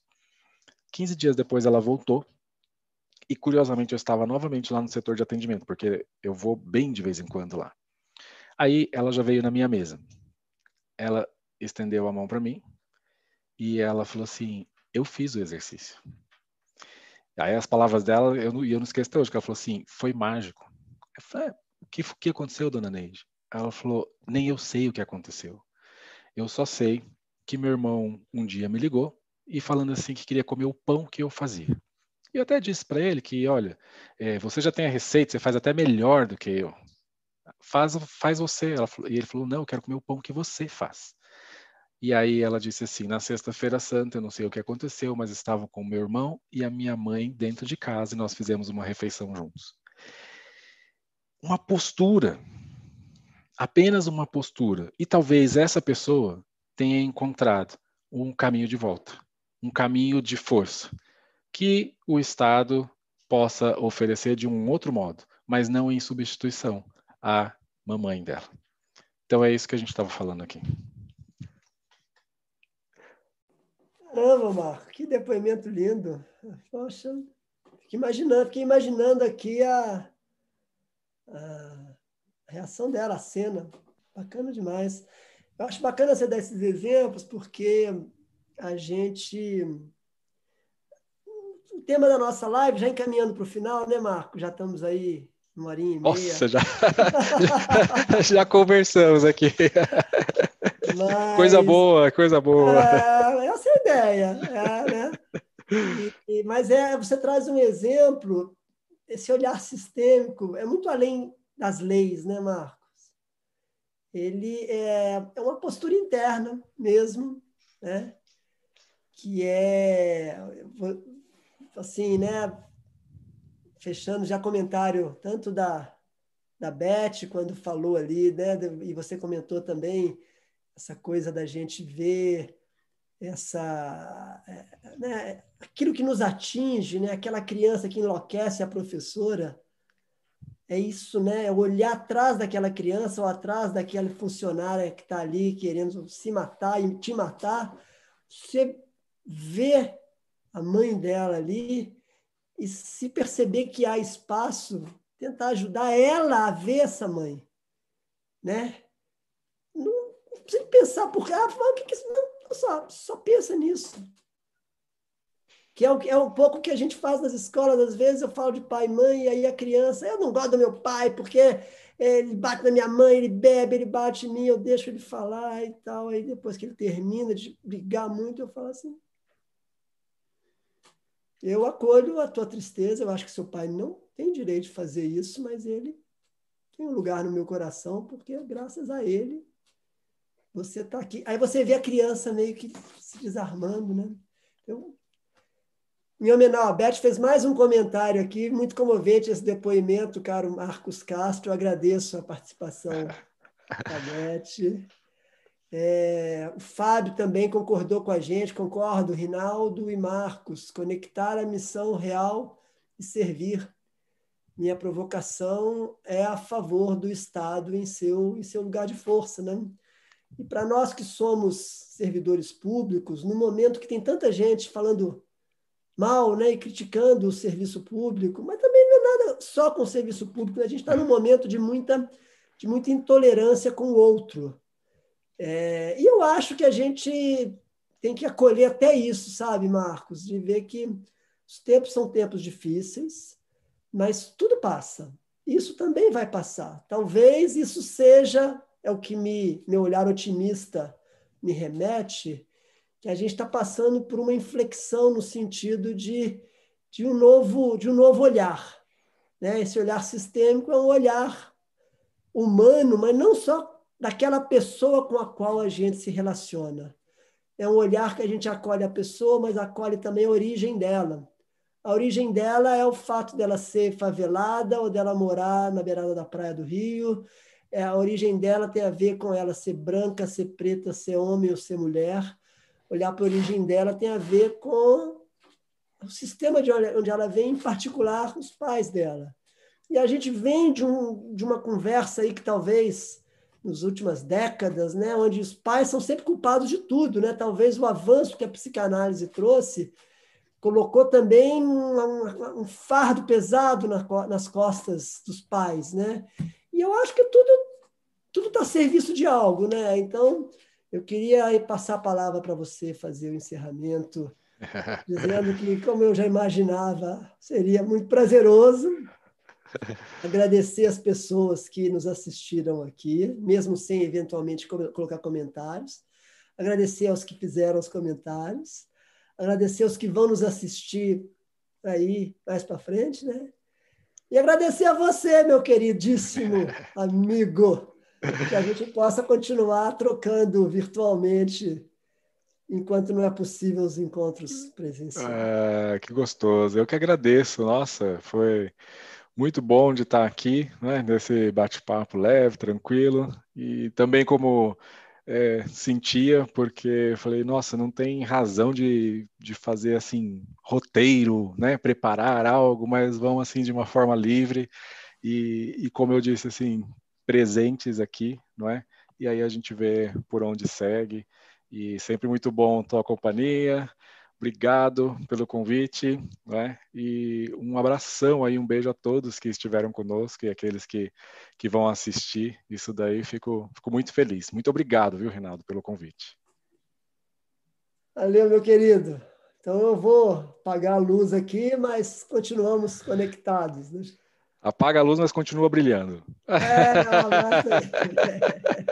15 dias depois ela voltou e curiosamente eu estava novamente lá no setor de atendimento, porque eu vou bem de vez em quando lá. Aí ela já veio na minha mesa. Ela estendeu a mão para mim, e ela falou assim: Eu fiz o exercício. Aí as palavras dela, eu não, eu não esqueço até hoje, que ela falou assim: Foi mágico. Eu falei: é, O que, o que aconteceu, dona Neide? Ela falou: Nem eu sei o que aconteceu. Eu só sei que meu irmão um dia me ligou e falando assim que queria comer o pão que eu fazia. E eu até disse para ele que, olha, é, você já tem a receita, você faz até melhor do que eu. Faz, faz você. Falou, e ele falou, não, eu quero comer o pão que você faz. E aí ela disse assim: na sexta-feira santa, eu não sei o que aconteceu, mas estavam com meu irmão e a minha mãe dentro de casa e nós fizemos uma refeição juntos. Uma postura, apenas uma postura. E talvez essa pessoa tenha encontrado um caminho de volta, um caminho de força, que o Estado possa oferecer de um outro modo, mas não em substituição à mamãe dela. Então é isso que a gente estava falando aqui. Caramba, Marco, que depoimento lindo. Poxa, fiquei imaginando, fiquei imaginando aqui a, a reação dela, a cena. Bacana demais. Eu acho bacana você dar esses exemplos, porque a gente. O tema da nossa live, já encaminhando para o final, né, Marco? Já estamos aí uma horinha e meia. Nossa, já, já conversamos aqui. Mas, coisa boa, coisa boa. É, essa é a ideia. É, né? E, e, mas é, você traz um exemplo, esse olhar sistêmico é muito além das leis, né, Marcos? Ele é, é uma postura interna mesmo, né? que é assim, né? Fechando já comentário tanto da, da Beth, quando falou ali, né? E você comentou também essa coisa da gente ver essa é, né, aquilo que nos atinge, né, aquela criança que enlouquece a professora, é isso, né? É olhar atrás daquela criança ou atrás daquela funcionária que está ali querendo se matar e te matar. Você vê a mãe dela ali e se perceber que há espaço, tentar ajudar ela a ver essa mãe, né? precisa pensar, porque ah, o que, que não, só, só pensa nisso. Que é, o, é um pouco que a gente faz nas escolas, às vezes eu falo de pai e mãe, e aí a criança, eu não gosto do meu pai, porque ele bate na minha mãe, ele bebe, ele bate em mim, eu deixo ele falar e tal. Aí depois que ele termina de brigar muito, eu falo assim. Eu acolho a tua tristeza, eu acho que seu pai não tem direito de fazer isso, mas ele tem um lugar no meu coração, porque graças a ele você está aqui. Aí você vê a criança meio que se desarmando, né? Então, em homenagem, a Beth fez mais um comentário aqui, muito comovente esse depoimento, caro Marcos Castro. Eu agradeço a participação da Beth. É, o Fábio também concordou com a gente, concordo, Rinaldo e Marcos, conectar a missão real e servir. Minha provocação é a favor do Estado em seu, em seu lugar de força, né? E para nós que somos servidores públicos, no momento que tem tanta gente falando mal né, e criticando o serviço público, mas também não é nada só com o serviço público, né? a gente está num momento de muita, de muita intolerância com o outro. É, e eu acho que a gente tem que acolher até isso, sabe, Marcos? De ver que os tempos são tempos difíceis, mas tudo passa. Isso também vai passar. Talvez isso seja é o que me meu olhar otimista me remete, que a gente está passando por uma inflexão no sentido de, de um novo de um novo olhar, né? Esse olhar sistêmico é um olhar humano, mas não só daquela pessoa com a qual a gente se relaciona. É um olhar que a gente acolhe a pessoa, mas acolhe também a origem dela. A origem dela é o fato dela ser favelada ou dela morar na beirada da praia do Rio, é, a origem dela tem a ver com ela ser branca, ser preta, ser homem ou ser mulher. Olhar para a origem dela tem a ver com o sistema de onde ela vem, em particular os pais dela. E a gente vem de, um, de uma conversa aí que talvez nas últimas décadas, né, onde os pais são sempre culpados de tudo, né? Talvez o avanço que a psicanálise trouxe colocou também um, um fardo pesado na, nas costas dos pais, né? E eu acho que tudo tudo está a serviço de algo, né? Então eu queria passar a palavra para você fazer o encerramento, dizendo que, como eu já imaginava, seria muito prazeroso agradecer as pessoas que nos assistiram aqui, mesmo sem eventualmente colocar comentários, agradecer aos que fizeram os comentários, agradecer aos que vão nos assistir aí mais para frente, né? E agradecer a você, meu queridíssimo amigo, que a gente possa continuar trocando virtualmente enquanto não é possível os encontros presenciais. Ah, que gostoso. Eu que agradeço. Nossa, foi muito bom de estar aqui, né, nesse bate-papo leve, tranquilo. E também como é, sentia, porque falei, nossa, não tem razão de, de fazer assim, roteiro, né, preparar algo, mas vão assim de uma forma livre. E, e como eu disse, assim, presentes aqui, não é? E aí a gente vê por onde segue. E sempre muito bom tua companhia. Obrigado pelo convite, né? E um abração aí, um beijo a todos que estiveram conosco e aqueles que, que vão assistir. Isso daí, fico, fico muito feliz. Muito obrigado, viu, Rinaldo, pelo convite. Valeu, meu querido. Então eu vou apagar a luz aqui, mas continuamos conectados. Né? Apaga a luz, mas continua brilhando. É, não, mas...